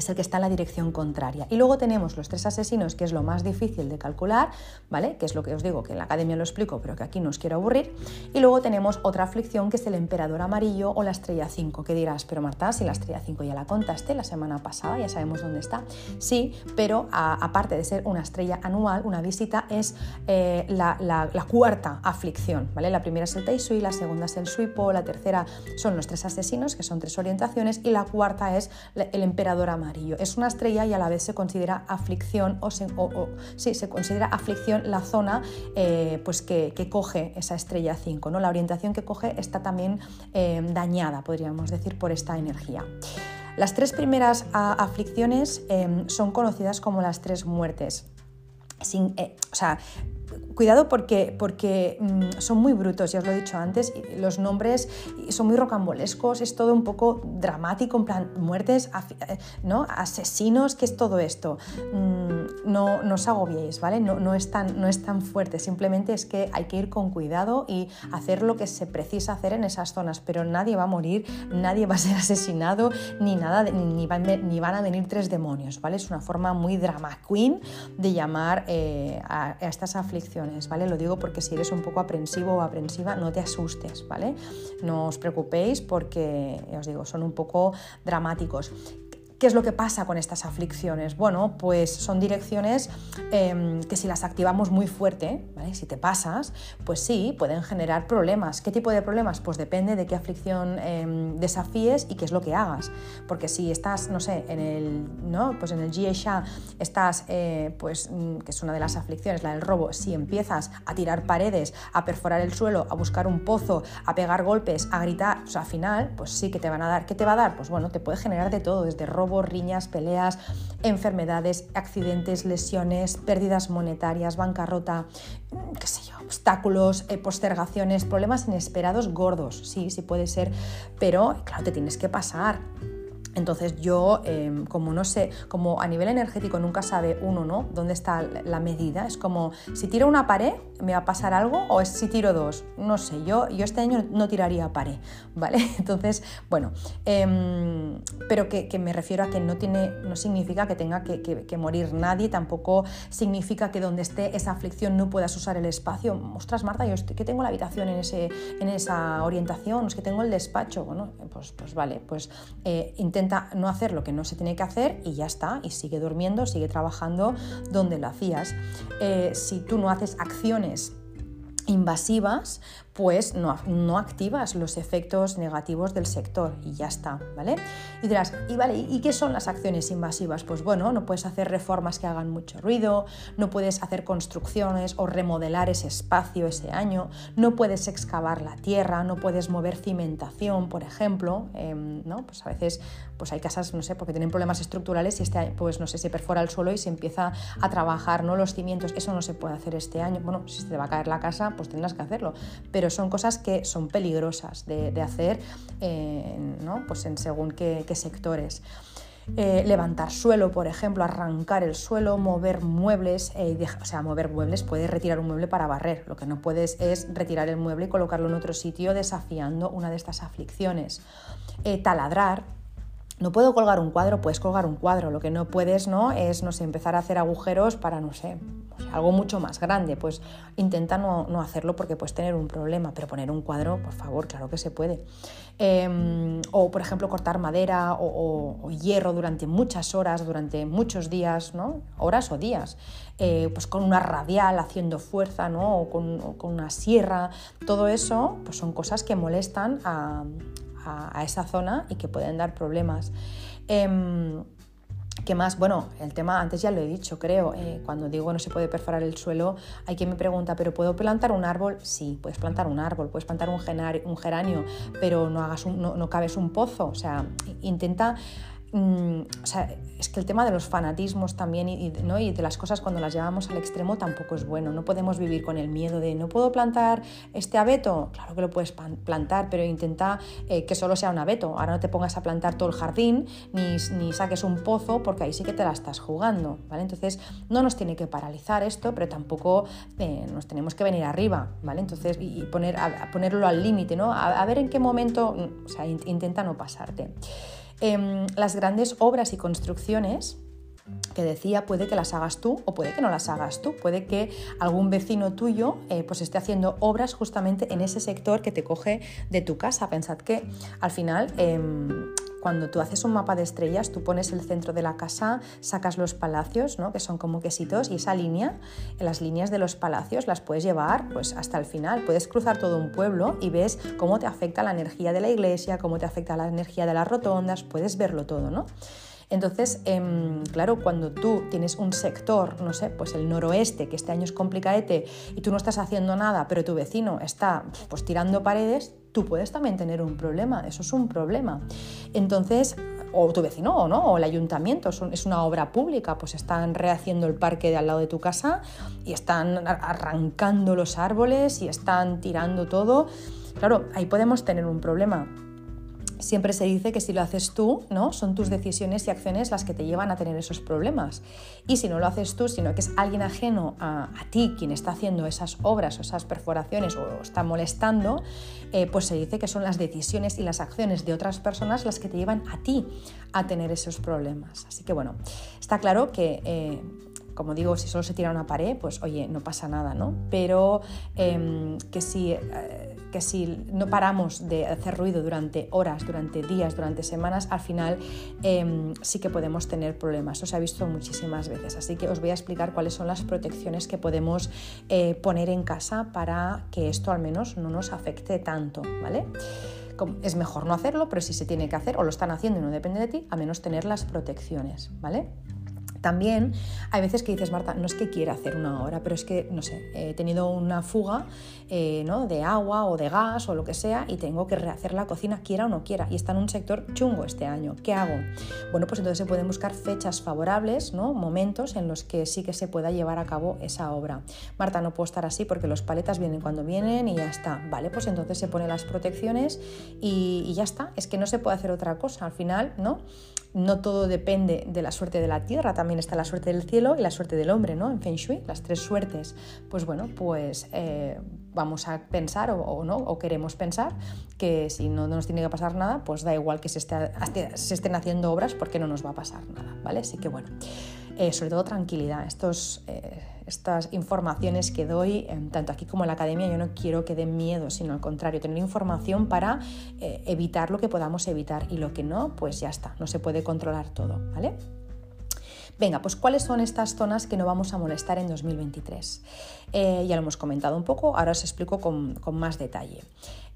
es el que está en la dirección contraria. Y luego tenemos los tres asesinos, que es lo más difícil de calcular, ¿vale? Que es lo que os digo, que en la academia lo explico, pero que aquí no os quiero aburrir. Y luego tenemos otra aflicción, que es el emperador amarillo o la estrella 5, que dirás, pero Marta, si la estrella 5 ya la contaste la semana pasada, ya sabemos dónde está. Sí, pero aparte de ser una estrella anual, una visita es eh, la, cuarta aflicción, ¿vale? La primera es el Teisui, la segunda es el Suipo, la tercera son los tres asesinos, que son tres orientaciones, y la cuarta es el emperador amarillo Es una estrella y a la vez se considera aflicción o, se, se considera aflicción la zona eh, pues que, coge esa estrella 5. ¿no? La orientación que coge está también eh, dañada, podríamos decir, por esta energía. Las tres primeras aflicciones em, son conocidas como las tres muertes. Sin, o sea, Cuidado porque, porque mm, son muy brutos, ya os lo he dicho antes, los nombres son muy rocambolescos, es todo un poco dramático, en plan muertes, eh, ¿no? asesinos, ¿qué es todo esto? Mm, no, no os agobiéis, ¿vale? No, no, es tan, no es tan fuerte, simplemente es que hay que ir con cuidado y hacer lo que se precisa hacer en esas zonas, pero nadie va a morir, nadie va a ser asesinado, ni nada, ni, van, ni van a venir tres demonios, ¿vale? Es una forma muy drama queen de llamar eh, a estas aflicciones ¿vale? Lo digo porque si eres un poco aprensivo o aprensiva, no te asustes, ¿vale? No os preocupéis porque, os digo, son un poco dramáticos. ¿Qué es lo que pasa con estas aflicciones? Bueno, pues son direcciones em, que si las activamos muy fuerte, si te pasas, pues sí, pueden generar problemas. ¿Qué tipo de problemas? Pues depende de qué aflicción em, desafíes y qué es lo que hagas. Porque si estás, no sé, en el, ¿no? pues en el estás, eh, pues, mm, que es una de las aflicciones, la del robo, si empiezas a tirar paredes, a perforar el suelo, a buscar un pozo, a pegar golpes, a gritar, pues al final, pues sí que te van a dar. ¿Qué te va a dar? Pues bueno, te puede generar de todo, desde robo riñas, peleas, enfermedades, accidentes, lesiones, pérdidas monetarias, bancarrota, qué sé yo, obstáculos, eh, postergaciones, problemas inesperados gordos. Sí, sí puede ser, pero claro, te tienes que pasar. Entonces yo, em, como no sé, como a nivel energético nunca sabe uno, ¿no? ¿Dónde está la medida? Es como, si tiro una pared, ¿me va a pasar algo? ¿O es si tiro dos? No sé, yo, yo este año no tiraría pared, ¿vale? Entonces, bueno, em, pero que, me refiero a que no, tiene, no significa que tenga que, morir nadie, tampoco significa que donde esté esa aflicción no puedas usar el espacio. Ostras, Marta, yo que tengo la habitación en, ese, en esa orientación, es que tengo el despacho. Bueno, pues, pues vale, pues eh, intenta no hacer lo que no se tiene que hacer y ya está, y sigue durmiendo, sigue trabajando donde lo hacías. Eh, si tú no haces acciones invasivas, pues no, no, activas los efectos negativos del sector y ya está, ¿vale? Y dirás, ¿y, vale, ¿y qué son las acciones invasivas? Pues bueno, no puedes hacer reformas que hagan mucho ruido, no puedes hacer construcciones o remodelar ese espacio ese año, no puedes excavar la tierra, no puedes mover cimentación, por ejemplo, em, ¿no? Pues a veces pues hay casas, no sé, porque tienen problemas estructurales y este pues no sé, se perfora el suelo y se empieza a trabajar, ¿no? Los cimientos, eso no se puede hacer este año. Bueno, si te va a caer la casa, pues tendrás que hacerlo, pero son cosas que son peligrosas de, hacer ¿no? pues en según qué, sectores. Eh, levantar suelo, por ejemplo, arrancar el suelo, mover muebles, eh, o sea, mover muebles, puedes retirar un mueble para barrer, lo que no puedes es retirar el mueble y colocarlo en otro sitio desafiando una de estas aflicciones. Eh, taladrar, no puedo colgar un cuadro, puedes colgar un cuadro. Lo que no puedes, ¿no? Es, no sé, empezar a hacer agujeros para, no sé, algo mucho más grande. Pues intenta no, hacerlo porque puedes tener un problema. Pero poner un cuadro, por favor, claro que se puede. Em, o, por ejemplo, cortar madera o, hierro durante muchas horas, durante muchos días, ¿no? Horas o días. Eh, pues con una radial haciendo fuerza, ¿no? O con, o con una sierra. Todo eso, pues son cosas que molestan a a, esa zona y que pueden dar problemas. Em, ¿Qué más? Bueno, el tema antes ya lo he dicho, creo. Eh, cuando digo no se puede perforar el suelo, hay quien me pregunta, ¿pero puedo plantar un árbol? Sí, puedes plantar un árbol, puedes plantar un, un geranio, pero no, hagas no, no cabes un pozo. O sea, intenta Mm, o sea, es que el tema de los fanatismos también y, ¿no? y, de las cosas cuando las llevamos al extremo tampoco es bueno. No podemos vivir con el miedo de no puedo plantar este abeto. Claro que lo puedes plantar, pero intenta eh, que solo sea un abeto. Ahora no te pongas a plantar todo el jardín ni, ni, saques un pozo porque ahí sí que te la estás jugando. ¿vale? Entonces no nos tiene que paralizar esto, pero tampoco eh, nos tenemos que venir arriba. ¿vale? Entonces, y, poner, a, ponerlo al límite, ¿no? A, a, ver en qué momento, o sea, intenta no pasarte. Em, las grandes obras y construcciones que decía puede que las hagas tú o puede que no las hagas tú, puede que algún vecino tuyo eh, pues esté haciendo obras justamente en ese sector que te coge de tu casa. Pensad que al final em, cuando tú haces un mapa de estrellas, tú pones el centro de la casa, sacas los palacios, ¿no? que son como quesitos, y esa línea, las líneas de los palacios las puedes llevar pues, hasta el final. Puedes cruzar todo un pueblo y ves cómo te afecta la energía de la iglesia, cómo te afecta la energía de las rotondas, puedes verlo todo, ¿no? Entonces, em, claro, cuando tú tienes un sector, no sé, pues el noroeste, que este año es complicadete, y tú no estás haciendo nada, pero tu vecino está pues tirando paredes, tú puedes también tener un problema, eso es un problema. Entonces, o tu vecino o no, o el ayuntamiento, es una obra pública, pues están rehaciendo el parque de al lado de tu casa y están arrancando los árboles y están tirando todo. Claro, ahí podemos tener un problema siempre se dice que si lo haces tú, ¿no? Son tus decisiones y acciones las que te llevan a tener esos problemas. Y si no lo haces tú, sino que es alguien ajeno a, ti quien está haciendo esas obras o esas perforaciones o está molestando, eh, pues se dice que son las decisiones y las acciones de otras personas las que te llevan a ti a tener esos problemas. Así que bueno, está claro que... Eh, como digo, si solo se tira una pared, pues oye, no pasa nada, ¿no? Pero em, que si eh, que si no paramos de hacer ruido durante horas, durante días, durante semanas, al final em, sí que podemos tener problemas. Eso se ha visto muchísimas veces. Así que os voy a explicar cuáles son las protecciones que podemos eh, poner en casa para que esto al menos no nos afecte tanto, ¿vale? Es mejor no hacerlo, pero si se tiene que hacer o lo están haciendo y no depende de ti, al menos tener las protecciones, ¿vale? También hay veces que dices, Marta, no es que quiera hacer una hora, pero es que, no sé, he tenido una fuga eh, ¿no? de agua o de gas o lo que sea y tengo que rehacer la cocina, quiera o no quiera, y está en un sector chungo este año. ¿Qué hago? Bueno, pues entonces se pueden buscar fechas favorables, ¿no? momentos en los que sí que se pueda llevar a cabo esa obra. Marta, no puedo estar así porque los paletas vienen cuando vienen y ya está. Vale, pues entonces se pone las protecciones y, y ya está. Es que no se puede hacer otra cosa. Al final, ¿no? no todo depende de la suerte de la tierra, también está la suerte del cielo y la suerte del hombre, ¿no? En Feng Shui, las tres suertes. Pues bueno, pues eh, vamos a pensar o, no, o queremos pensar que si no, nos tiene que pasar nada, pues da igual que se, estén haciendo obras porque no nos va a pasar nada, ¿vale? Así que bueno, eh, sobre todo tranquilidad. Estos, eh, estas informaciones que doy, tanto aquí como en la academia, yo no quiero que den miedo, sino al contrario, tener información para evitar lo que podamos evitar y lo que no, pues ya está, no se puede controlar todo, ¿vale? Venga, pues ¿cuáles son estas zonas que no vamos a molestar en 2023? ya lo hemos comentado un poco, ahora os explico con, con más detalle.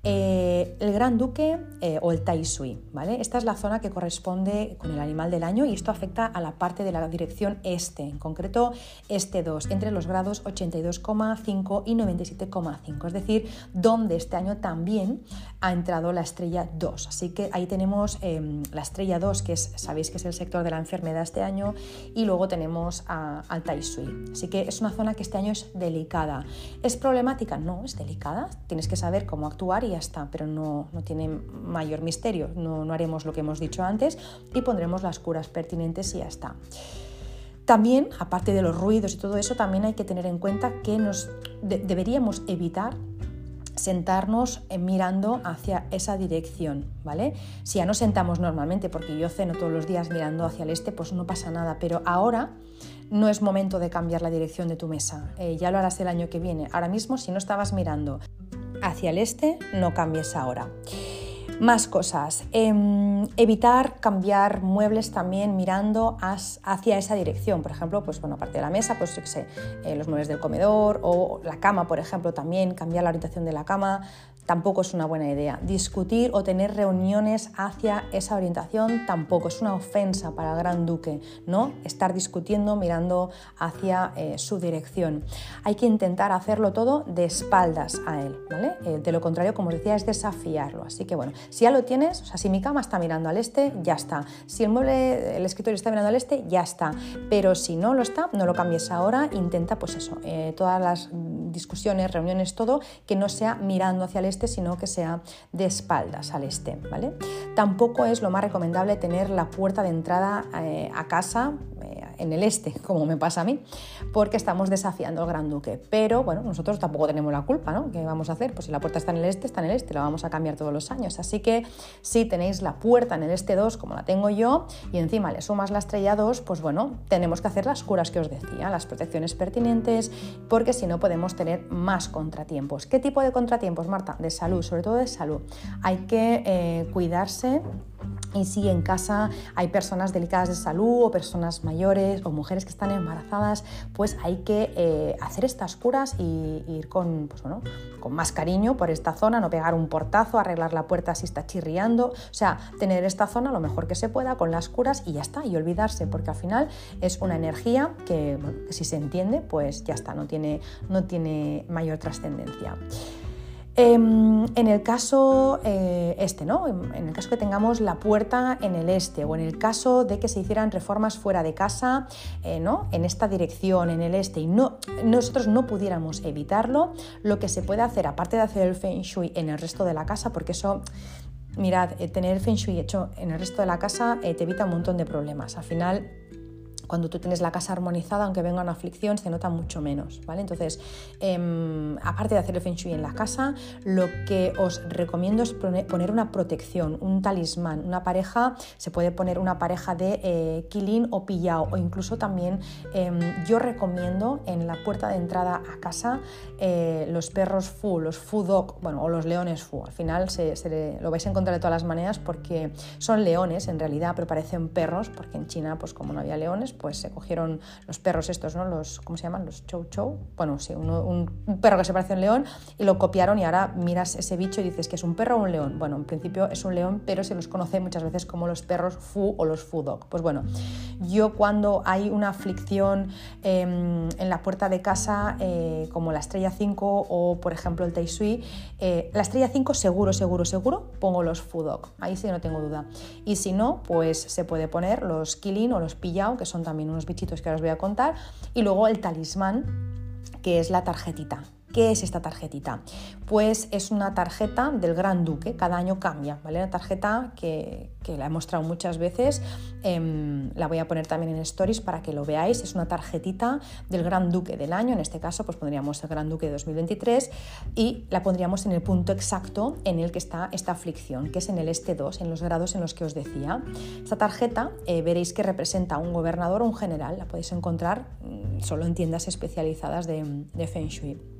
Eh, el Gran Duque eh, o el Tai Sui, ¿vale? Esta es la zona que corresponde con el animal del año y esto afecta a la parte de la dirección este, en concreto este 2, entre los grados 82,5 y 97,5, es decir, donde este año también ha entrado la estrella 2. Así que ahí tenemos em, la estrella 2, que es, sabéis que es el sector de la enfermedad este año, y luego tenemos al Tai Sui. Así que es una zona que este año es delicada. ¿Es problemática? No, es delicada. Tienes que saber cómo actuar y ya está, pero no, tiene mayor misterio. No, haremos lo que hemos dicho antes y pondremos las curas pertinentes y ya está. También, aparte de los ruidos y todo eso, también hay que tener en cuenta que nos deberíamos evitar sentarnos eh, mirando hacia esa dirección, ¿vale? Si ya nos sentamos normalmente, porque yo ceno todos los días mirando hacia el este, pues no pasa nada, pero ahora no es momento de cambiar la dirección de tu mesa, eh, ya lo harás el año que viene. Ahora mismo, si no estabas mirando hacia el este, no cambies ahora. Más cosas. Em, evitar cambiar muebles también mirando hacia esa dirección. Por ejemplo, pues bueno, aparte de la mesa, pues yo sé, eh, los muebles del comedor o la cama, por ejemplo, también cambiar la orientación de la cama tampoco es una buena idea. Discutir o tener reuniones hacia esa orientación tampoco es una ofensa para el gran duque, ¿no? Estar discutiendo mirando hacia eh, su dirección. Hay que intentar hacerlo todo de espaldas a él, ¿vale? Eh, de lo contrario, como os decía, es desafiarlo. Así que bueno, si ya lo tienes, o sea, si mi cama está mirando al este, ya está. Si el mueble, el escritorio está mirando al este, ya está. Pero si no lo está, no lo cambies ahora, intenta pues eso, eh, todas las discusiones, reuniones, todo, que no sea mirando hacia el este, sino que sea de espaldas al este. ¿vale? Tampoco es lo más recomendable tener la puerta de entrada eh, a casa eh, en el este, como me pasa a mí, porque estamos desafiando al Gran Duque. Pero bueno, nosotros tampoco tenemos la culpa, ¿no? ¿Qué vamos a hacer? Pues si la puerta está en el este, está en el este, la vamos a cambiar todos los años. Así que si tenéis la puerta en el este 2, como la tengo yo, y encima le sumas la estrella 2, pues bueno, tenemos que hacer las curas que os decía, las protecciones pertinentes, porque si no podemos tener más contratiempos. ¿Qué tipo de contratiempos, Marta? De salud, sobre todo de salud. Hay que eh, cuidarse y si en casa hay personas delicadas de salud o personas mayores o mujeres que están embarazadas, pues hay que eh, hacer estas curas y, ir con, pues bueno, con más cariño por esta zona, no pegar un portazo, arreglar la puerta si está chirriando, o sea, tener esta zona lo mejor que se pueda con las curas y ya está, y olvidarse, porque al final es una energía que, que si se entiende, pues ya está, no tiene, no tiene mayor trascendencia. Em, en el caso eh, este, ¿no? En, el caso que tengamos la puerta en el este o en el caso de que se hicieran reformas fuera de casa, eh, ¿no? En esta dirección, en el este, y no, nosotros no pudiéramos evitarlo, lo que se puede hacer, aparte de hacer el feng shui en el resto de la casa, porque eso mirad, eh, tener feng shui hecho en el resto de la casa te evita un montón de problemas. Al final cuando tú tienes la casa armonizada, aunque venga una aflicción, se nota mucho menos, ¿vale? Entonces, em, aparte de hacer el Feng Shui en la casa, lo que os recomiendo es poner una protección, un talismán. Una pareja, se puede poner una pareja de eh, o pillao, o incluso también em, yo recomiendo en la puerta de entrada a casa eh, los perros fu, los fu dog, bueno, o los leones fu. Al final se, lo vais a encontrar de todas las maneras porque son leones en realidad, pero parecen perros, porque en China, pues como no había leones, pues se cogieron los perros estos, ¿no? Los, ¿cómo se llaman? Los chow chow. Bueno, sí, un, perro que se parece a un león y lo copiaron y ahora miras ese bicho y dices que es un perro o un león. Bueno, en principio es un león, pero se los conoce muchas veces como los perros fu o los fu dog. Pues bueno, yo cuando hay una aflicción em, en la puerta de casa, eh, como la estrella 5 o por ejemplo el Tai Sui, eh, la estrella 5 seguro, seguro, seguro pongo los fu dog. Ahí sí no tengo duda. Y si no, pues se puede poner los kilin o los pillao, que son también unos bichitos que ahora os voy a contar, y luego el talismán, que es la tarjetita. ¿Qué es esta tarjetita? Pues es una tarjeta del Gran Duque, cada año cambia, ¿vale? Una tarjeta que, la he mostrado muchas veces, em, la voy a poner también en stories para que lo veáis, es una tarjetita del Gran Duque del año, en este caso pues pondríamos el Gran Duque de 2023 y la pondríamos en el punto exacto en el que está esta aflicción, que es en el este 2, en los grados en los que os decía. Esta tarjeta eh, veréis que representa a un gobernador o un general, la podéis encontrar mm, solo en tiendas especializadas de, de Feng Shui.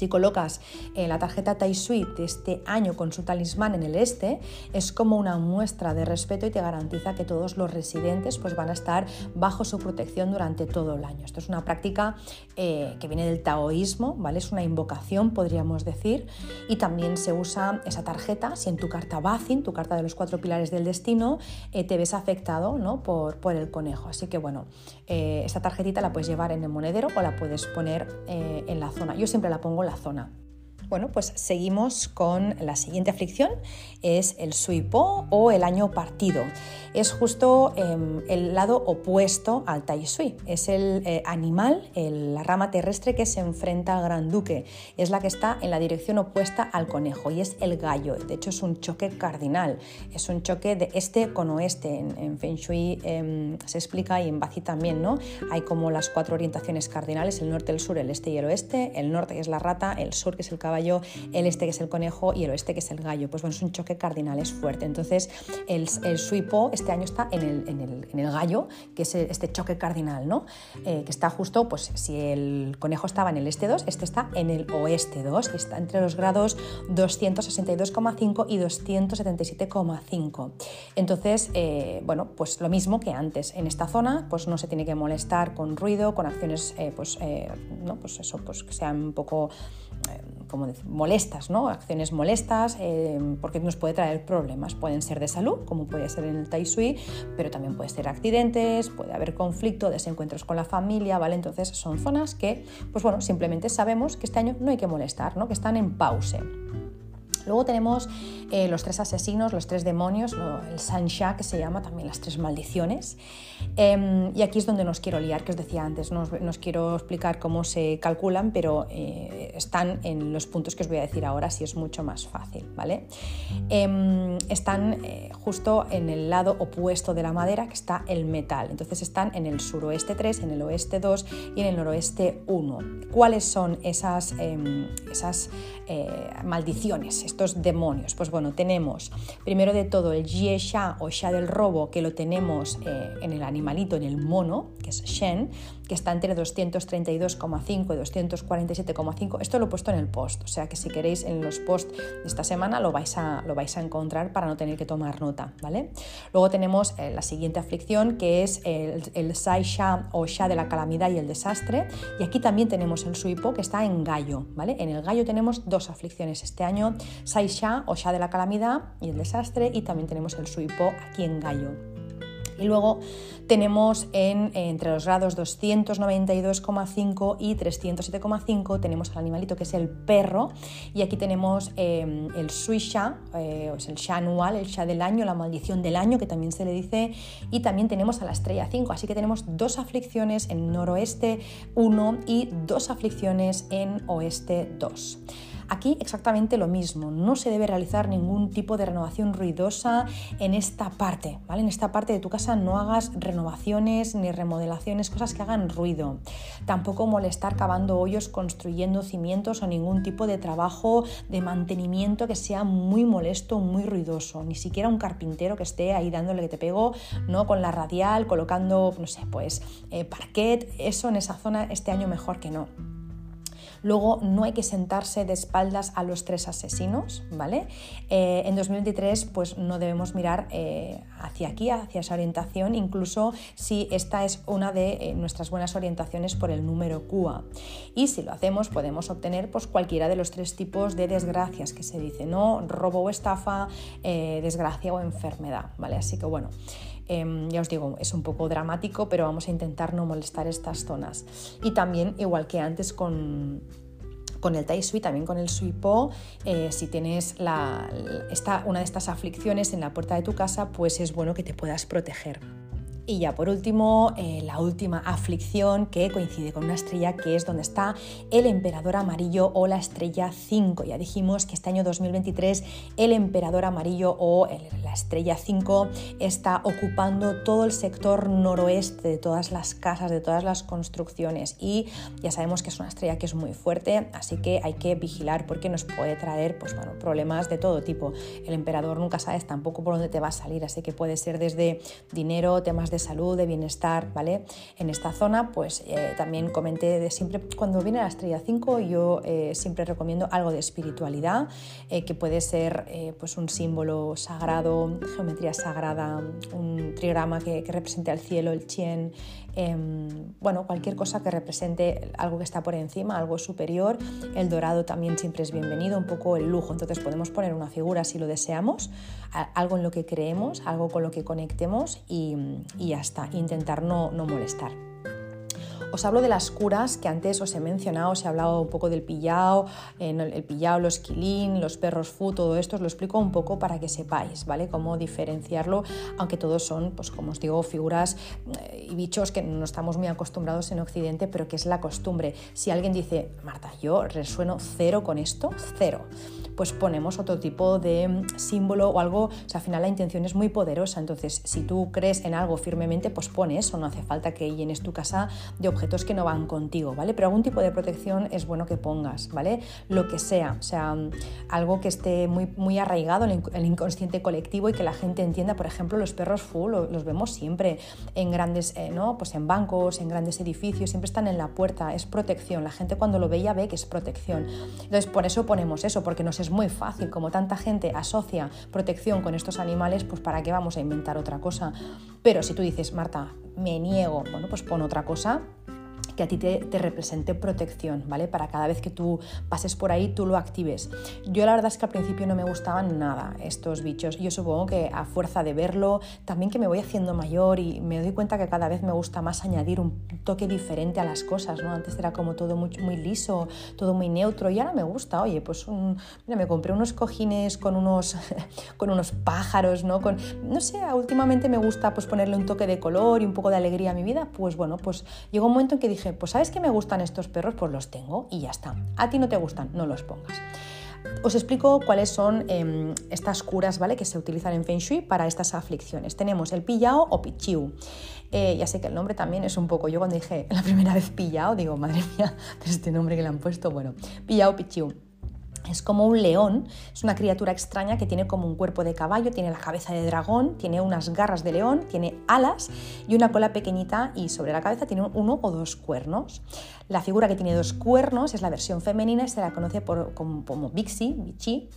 Si colocas eh, la tarjeta Tai Sui de este año con su talismán en el este, es como una muestra de respeto y te garantiza que todos los residentes pues, van a estar bajo su protección durante todo el año. Esto es una práctica eh, que viene del taoísmo, ¿vale? es una invocación, podríamos decir, y también se usa esa tarjeta si en tu carta Bazin, tu carta de los cuatro pilares del destino, eh, te ves afectado ¿no? por, por, el conejo. Así que bueno, esta tarjetita la puedes llevar en el monedero o la puedes poner en la zona. Yo siempre la pongo la zona. Bueno, pues seguimos con la siguiente aflicción, es el suipo o el año partido. Es justo em, el lado opuesto al tai sui. Es el eh, animal, la rama terrestre que se enfrenta al gran duque. Es la que está en la dirección opuesta al conejo y es el gallo. De hecho, es un choque cardinal. Es un choque de este con oeste. En, Feng Shui em, se explica y en Bazi también, ¿no? Hay como las cuatro orientaciones cardinales, el norte, el sur, el este y el oeste. El norte que es la rata, el sur que es el caballo el este que es el conejo y el oeste que es el gallo. Pues bueno, es un choque cardinal, es fuerte. Entonces el, el Suipo este año está en el, en, el, en el, gallo, que es este choque cardinal, ¿no? Eh, que está justo, pues si el conejo estaba en el este 2, este está en el oeste 2, que está entre los grados 262,5 y 277,5. Entonces, eh, bueno, pues lo mismo que antes. En esta zona, pues no se tiene que molestar con ruido, con acciones, eh, pues, no, pues eso, pues que sean un poco como molestas, ¿no? acciones molestas, eh, porque nos puede traer problemas. Pueden ser de salud, como puede ser en el Tai Sui, pero también puede ser accidentes, puede haber conflicto, desencuentros con la familia, ¿vale? Entonces son zonas que, pues bueno, simplemente sabemos que este año no hay que molestar, ¿no? que están en pause. Luego tenemos eh, los tres asesinos, los tres demonios, el Sansha que se llama también las tres maldiciones. Em, y aquí es donde nos quiero liar, que os decía antes, no os, quiero explicar cómo se calculan, pero eh, están en los puntos que os voy a decir ahora, si es mucho más fácil. ¿vale? Em, están eh, justo en el lado opuesto de la madera, que está el metal. Entonces están en el suroeste 3, en el oeste 2 y en el noroeste 1. ¿Cuáles son esas, em, esas maldiciones? Estos demonios? Pues bueno, tenemos primero de todo el Jie Sha o Sha del robo, que lo tenemos eh, en el animalito, en el mono, que es Shen, que está entre 232,5 y 247,5. Esto lo he puesto en el post, o sea que si queréis en los posts de esta semana lo vais a, lo vais a encontrar para no tener que tomar nota, ¿vale? Luego tenemos eh, la siguiente aflicción que es el, el Sai Sha o Sha de la calamidad y el desastre. Y aquí también tenemos el Suipo que está en Gallo, ¿vale? En el Gallo tenemos dos aflicciones este año, Sai Sha o Sha de la calamidad y el desastre y también tenemos el Suipo aquí en Gallo. Y luego tenemos en, entre los grados 292,5 y 307,5 tenemos al animalito que es el perro y aquí tenemos eh, el Suisha, eh, el Sha anual, el Sha del año, la maldición del año que también se le dice y también tenemos a la estrella 5, así que tenemos dos aflicciones en noroeste 1 y dos aflicciones en oeste 2. Aquí exactamente lo mismo, no se debe realizar ningún tipo de renovación ruidosa en esta parte, ¿vale? En esta parte de tu casa no hagas renovaciones ni remodelaciones, cosas que hagan ruido. Tampoco molestar cavando hoyos, construyendo cimientos o ningún tipo de trabajo de mantenimiento que sea muy molesto, muy ruidoso. Ni siquiera un carpintero que esté ahí dándole que te pego, ¿no? Con la radial, colocando, no sé, pues eh, parquet, eso en esa zona este año mejor que no. Luego no hay que sentarse de espaldas a los tres asesinos, ¿vale? Eh, en 2023 pues no debemos mirar eh, hacia aquí, hacia esa orientación, incluso si esta es una de eh, nuestras buenas orientaciones por el número QA. Y si lo hacemos podemos obtener pues cualquiera de los tres tipos de desgracias que se dice, ¿no? Robo o estafa, desgracia o enfermedad, ¿vale? Así que bueno. Em, ya os digo, es un poco dramático, pero vamos a intentar no molestar estas zonas. Y también, igual que antes con, con el Tai Sui, también con el Sui Po, eh, si tienes la, una de estas aflicciones en la puerta de tu casa, pues es bueno que te puedas proteger. Y ya por último, eh, la última aflicción que coincide con una estrella que es donde está el emperador amarillo o la estrella 5. Ya dijimos que este año 2023 el emperador amarillo o la estrella 5 está ocupando todo el sector noroeste de todas las casas, de todas las construcciones y ya sabemos que es una estrella que es muy fuerte, así que hay que vigilar porque nos puede traer pues, bueno, problemas de todo tipo. El emperador nunca sabes tampoco por dónde te va a salir, así que puede ser desde dinero, temas de salud, de bienestar, ¿vale? En esta zona, pues eh, también comenté de siempre, cuando viene la estrella 5, yo eh, siempre recomiendo algo de espiritualidad, eh, que puede ser pues un símbolo sagrado, geometría sagrada, un trigrama que, que represente al cielo, el chien, Em, bueno, cualquier cosa que represente algo que está por encima, algo superior. El dorado también siempre es bienvenido, un poco el lujo. Entonces podemos poner una figura si lo deseamos, algo en lo que creemos, algo con lo que conectemos y, y ya está. Intentar no, no molestar. Os hablo de las curas que antes os he mencionado, os he hablado un poco del pillao, el pillao, los quilín, los perros fu, todo esto os lo explico un poco para que sepáis, ¿vale? Cómo diferenciarlo, aunque todos son, pues como os digo, figuras eh, y bichos que no estamos muy acostumbrados en Occidente, pero que es la costumbre. Si alguien dice, Marta, yo resueno cero con esto, cero pues ponemos otro tipo de símbolo o algo, o sea, al final la intención es muy poderosa, entonces si tú crees en algo firmemente, pues pone eso, no hace falta que llenes tu casa de objetos que no van contigo, ¿vale? Pero algún tipo de protección es bueno que pongas, ¿vale? Lo que sea, o sea, algo que esté muy, muy arraigado en el inconsciente colectivo y que la gente entienda, por ejemplo, los perros full, los vemos siempre en grandes, eh, ¿no? Pues en bancos, en grandes edificios, siempre están en la puerta, es protección, la gente cuando lo ve ya ve que es protección. Entonces, por eso ponemos eso, porque nos es muy fácil, como tanta gente asocia protección con estos animales, pues para qué vamos a inventar otra cosa. Pero si tú dices, Marta, me niego, bueno, pues pon otra cosa que a ti te, represente protección, ¿vale? Para cada vez que tú pases por ahí, tú lo actives. Yo la verdad es que al principio no me gustaban nada estos bichos. Yo supongo que a fuerza de verlo, también que me voy haciendo mayor y me doy cuenta que cada vez me gusta más añadir un toque diferente a las cosas, ¿no? Antes era como todo muy, muy liso, todo muy neutro y ahora me gusta, oye, pues mira, me compré unos cojines con unos, con unos pájaros, ¿no? Con, no sé, últimamente me gusta pues ponerle un toque de color y un poco de alegría a mi vida, pues bueno, pues llegó un momento en que dije, pues ¿sabes que me gustan estos perros? Pues los tengo y ya está. A ti no te gustan, no los pongas. Os explico cuáles son em, estas curas ¿vale? que se utilizan en Feng Shui para estas aflicciones. Tenemos el pillao o pichiu. Eh, ya sé que el nombre también es un poco, yo cuando dije la primera vez pillao, digo, madre mía, este nombre que le han puesto, bueno, pillao, pichiu. Es como un león, es una criatura extraña que tiene como un cuerpo de caballo, tiene la cabeza de dragón, tiene unas garras de león, tiene alas y una cola pequeñita y sobre la cabeza tiene uno o dos cuernos. La figura que tiene dos cuernos es la versión femenina y se la conoce por, como, como Bixi, Bichi,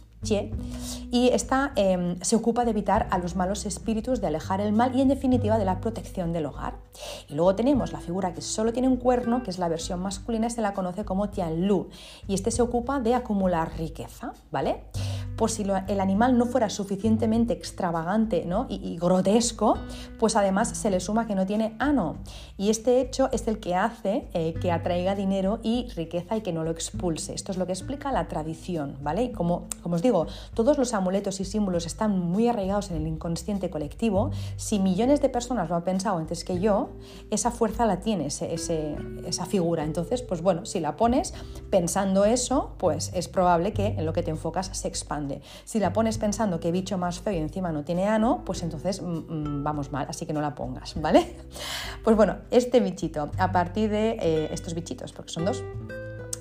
y esta em, se ocupa de evitar a los malos espíritus, de alejar el mal y en definitiva de la protección del hogar. Y luego tenemos la figura que solo tiene un cuerno, que es la versión masculina se la conoce como Tianlu y este se ocupa de acumular riqueza, ¿vale? Por si el animal no fuera suficientemente extravagante ¿no? y, grotesco, pues además se le suma que no tiene ano. Y este hecho es el que hace eh, que atraiga dinero y riqueza y que no lo expulse. Esto es lo que explica la tradición, ¿vale? Y como, os digo, todos los amuletos y símbolos están muy arraigados en el inconsciente colectivo. Si millones de personas lo han pensado antes que yo, esa fuerza la tiene esa figura. Entonces, pues bueno, si la pones pensando eso, pues es probable que en lo que te enfocas se Si la pones pensando que bicho más feo y encima no tiene ano, pues entonces mm, mm, vamos mal, así que no la pongas, ¿vale? Pues bueno, este bichito, a partir de eh, estos bichitos, porque son dos,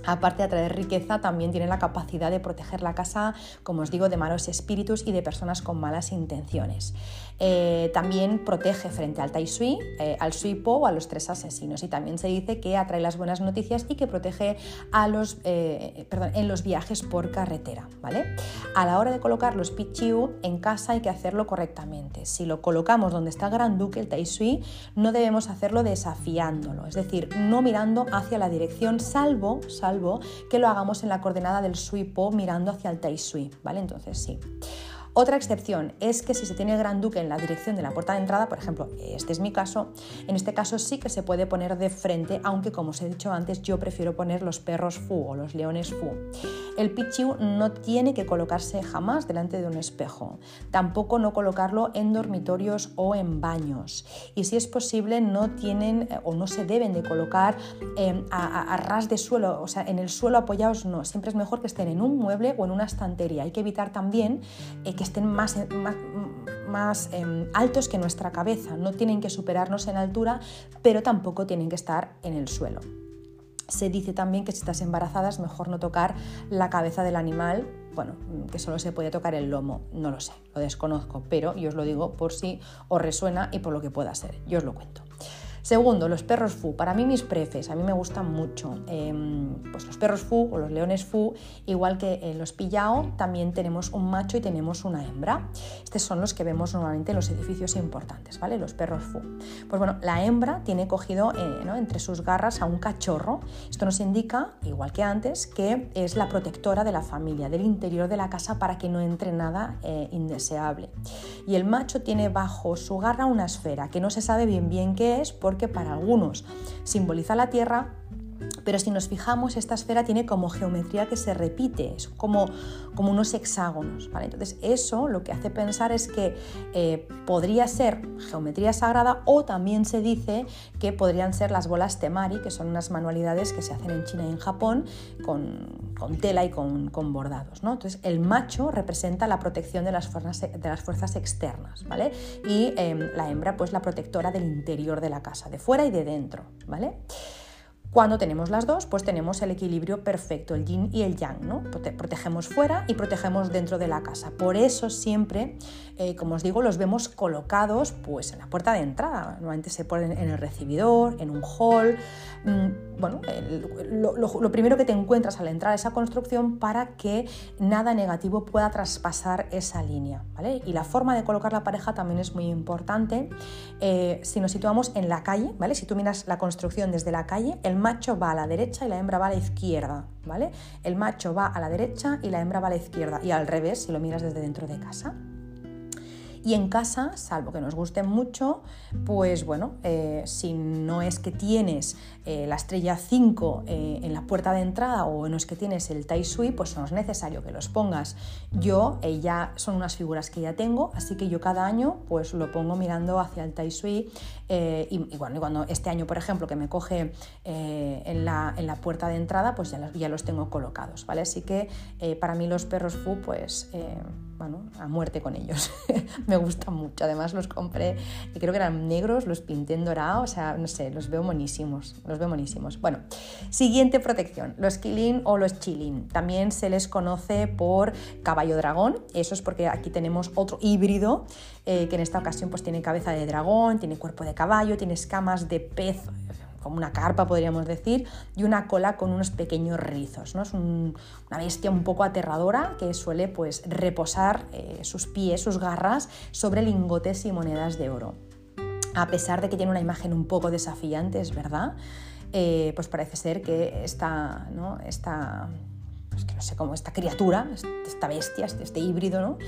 Aparte de atraer riqueza, también tiene la capacidad de proteger la casa, como os digo, de malos espíritus y de personas con malas intenciones. Eh, también protege frente al Tai Sui, eh, al Sui Po o a los tres asesinos. Y también se dice que atrae las buenas noticias y que protege a los, eh, en los viajes por carretera. ¿vale? A la hora de colocar los Pichiu en casa hay que hacerlo correctamente. Si lo colocamos donde está Gran Duque, el Tai Sui, no debemos hacerlo desafiándolo, es decir, no mirando hacia la dirección, salvo, salvo que lo hagamos en la coordenada del sui po mirando hacia el tai sui, ¿vale? Entonces sí. Otra excepción es que si se tiene el gran duque en la dirección de la puerta de entrada, por ejemplo, este es mi caso, en este caso sí que se puede poner de frente, aunque como os he dicho antes, yo prefiero poner los perros fu o los leones fu. El pichiu no tiene que colocarse jamás delante de un espejo, tampoco no colocarlo en dormitorios o en baños. Y si es posible, no tienen eh, o no se deben de colocar em, a, ras de suelo, o sea, en el suelo apoyados no, siempre es mejor que estén en un mueble o en una estantería. Hay que evitar también eh, que estén más, más, em, altos que nuestra cabeza. No tienen que superarnos en altura, pero tampoco tienen que estar en el suelo. Se dice también que si estás embarazada es mejor no tocar la cabeza del animal, bueno, que solo se puede tocar el lomo, no lo sé, lo desconozco, pero yo os lo digo por si os resuena y por lo que pueda ser, yo os lo cuento. Segundo, los perros fu. Para mí mis prefes, a mí me gustan mucho. Em, pues los perros fu o los leones fu, igual que en los pillao, también tenemos un macho y tenemos una hembra. Estos son los que vemos normalmente en los edificios importantes, ¿vale? Los perros fu. Pues bueno, la hembra tiene cogido eh, entre sus garras a un cachorro. Esto nos indica, igual que antes, que es la protectora de la familia, del interior de la casa para que no entre nada eh, indeseable. Y el macho tiene bajo su garra una esfera que no se sabe bien bien qué es, porque para algunos. Simboliza la Tierra, pero si nos fijamos, esta esfera tiene como geometría que se repite, es como, unos hexágonos. ¿vale? Entonces, eso lo que hace pensar es que eh, podría ser geometría sagrada o también se dice que podrían ser las bolas temari, que son unas manualidades que se hacen en China y en Japón con, tela y con, bordados. Entonces, el macho representa la protección de las fuerzas, de las fuerzas externas ¿vale? y em, la hembra, pues la protectora del interior de la casa, de fuera y de dentro. ¿vale? Cuando tenemos las dos, pues tenemos el equilibrio perfecto, el yin y el yang, ¿no? Protegemos fuera y protegemos dentro de la casa. Por eso siempre, eh, como os digo, los vemos colocados pues en la puerta de entrada. Normalmente se ponen en el recibidor, en un hall. Mm, bueno, lo, primero que te encuentras al entrar a esa construcción para que nada negativo pueda traspasar esa línea, ¿vale? Y la forma de colocar la pareja también es muy importante. Eh, si nos situamos en la calle, ¿vale? Si tú miras la construcción desde la calle, el macho va a la derecha y la hembra va a la izquierda, ¿vale? El macho va a la derecha y la hembra va a la izquierda y al revés si lo miras desde dentro de casa. Y en casa, salvo que nos guste mucho, pues bueno, eh, si no es que tienes eh, la estrella 5 eh, en la puerta de entrada o no es que tienes el Tai Sui, pues no es necesario que los pongas. Yo ya son unas figuras que ya tengo, así que yo cada año pues lo pongo mirando hacia el Tai Sui y, bueno, y cuando este año, por ejemplo, que me coge en la, en, la, puerta de entrada, pues ya, ya los tengo colocados, ¿vale? Así que para mí los perros Fu, pues bueno, a muerte con ellos. me gustan mucho. Además los compré creo que eran negros, los pinté en dorado, o sea, no sé, los veo monísimos, los veo monísimos. Bueno, siguiente protección, los Kilin o los Chilin. También se les conoce por caballo dragón, eso es porque aquí tenemos otro híbrido eh, que en esta ocasión pues tiene cabeza de dragón, tiene cuerpo de caballo, tiene escamas de pez como una carpa podríamos decir, y una cola con unos pequeños rizos. ¿no? Es una bestia un poco aterradora que suele pues, reposar eh, sus pies, sus garras, sobre lingotes y monedas de oro. A pesar de que tiene una imagen un poco desafiante, es verdad, eh, pues parece ser que esta, ¿no? esta pues que no sé cómo, esta criatura, esta bestia, este, este híbrido, ¿no?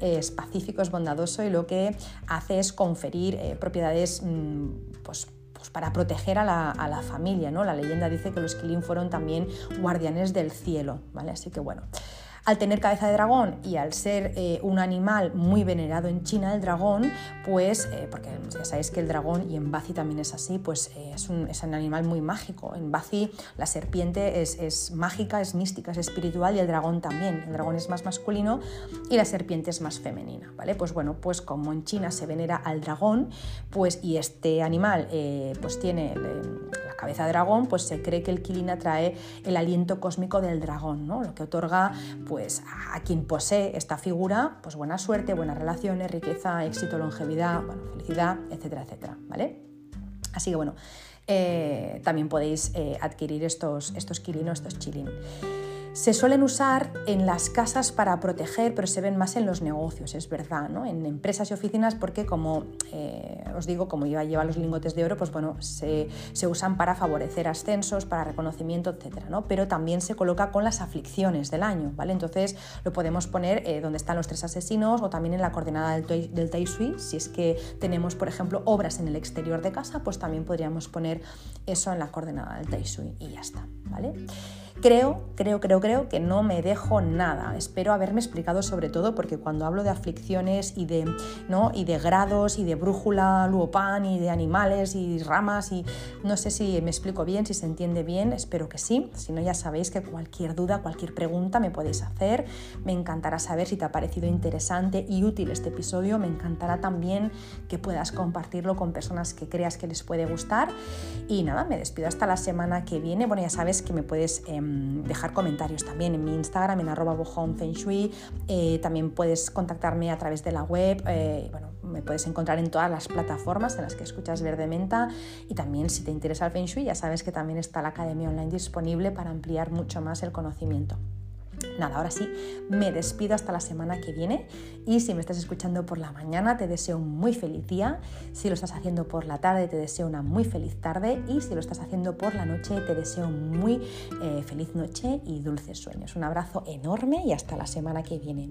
es pacífico, es bondadoso y lo que hace es conferir eh, propiedades mm, pues, pues para proteger a la, familia. ¿no? La leyenda dice que los Kilin fueron también guardianes del cielo. ¿vale? Así que bueno. Al tener cabeza de dragón y al ser eh, un animal muy venerado en China, el dragón, pues, eh, porque ya sabéis que el dragón, y en Bazi también es así, pues eh, es, un, animal muy mágico. En Bazi la serpiente es, mágica, es mística, es espiritual y el dragón también. El dragón es más masculino y la serpiente es más femenina, ¿vale? Pues bueno, pues como en China se venera al dragón, pues y este animal pues tiene la cabeza de dragón, pues se cree que el Kilin atrae el aliento cósmico del dragón, ¿no? Lo que otorga pues a quien posee esta figura, pues buena suerte, buenas relaciones, riqueza, éxito, longevidad, felicidad, etcétera, etcétera, ¿vale? Así que bueno, eh, también podéis eh, adquirir estos, estos kilinos, estos chilin. Se suelen usar en las casas para proteger, pero se ven más en los negocios, es verdad, ¿no? en empresas y oficinas, porque como eh, os digo, como lleva, lleva los lingotes de oro, pues bueno, se, usan para favorecer ascensos, para reconocimiento, etc. ¿no? Pero también se coloca con las aflicciones del año, ¿vale? Entonces lo podemos poner eh, donde están los tres asesinos o también en la coordenada del, del Tai Sui. Si es que tenemos, por ejemplo, obras en el exterior de casa, pues también podríamos poner eso en la coordenada del Tai Sui y ya está, ¿vale? Creo, creo, creo, creo que no me dejo nada. Espero haberme explicado sobre todo porque cuando hablo de aflicciones y de, ¿no? y de grados y de brújula, luopan y de animales y ramas y no sé si me explico bien, si se entiende bien, espero que sí. Si no ya sabéis que cualquier duda, cualquier pregunta me podéis hacer. Me encantará saber si te ha parecido interesante y útil este episodio. Me encantará también que puedas compartirlo con personas que creas que les puede gustar. Y nada, me despido hasta la semana que viene. Bueno, ya sabes que me puedes... Em, dejar comentarios también en mi Instagram, en arroba Shui. Eh, también puedes contactarme a través de la web. Eh, bueno, me puedes encontrar en todas las plataformas en las que escuchas Verde Menta. Y también, si te interesa el Feng Shui, ya sabes que también está la academia online disponible para ampliar mucho más el conocimiento. Nada, ahora sí, me despido hasta la semana que viene y si me estás escuchando por la mañana te deseo un muy feliz día, si lo estás haciendo por la tarde te deseo una muy feliz tarde y si lo estás haciendo por la noche te deseo muy eh, feliz noche y dulces sueños. Un abrazo enorme y hasta la semana que viene.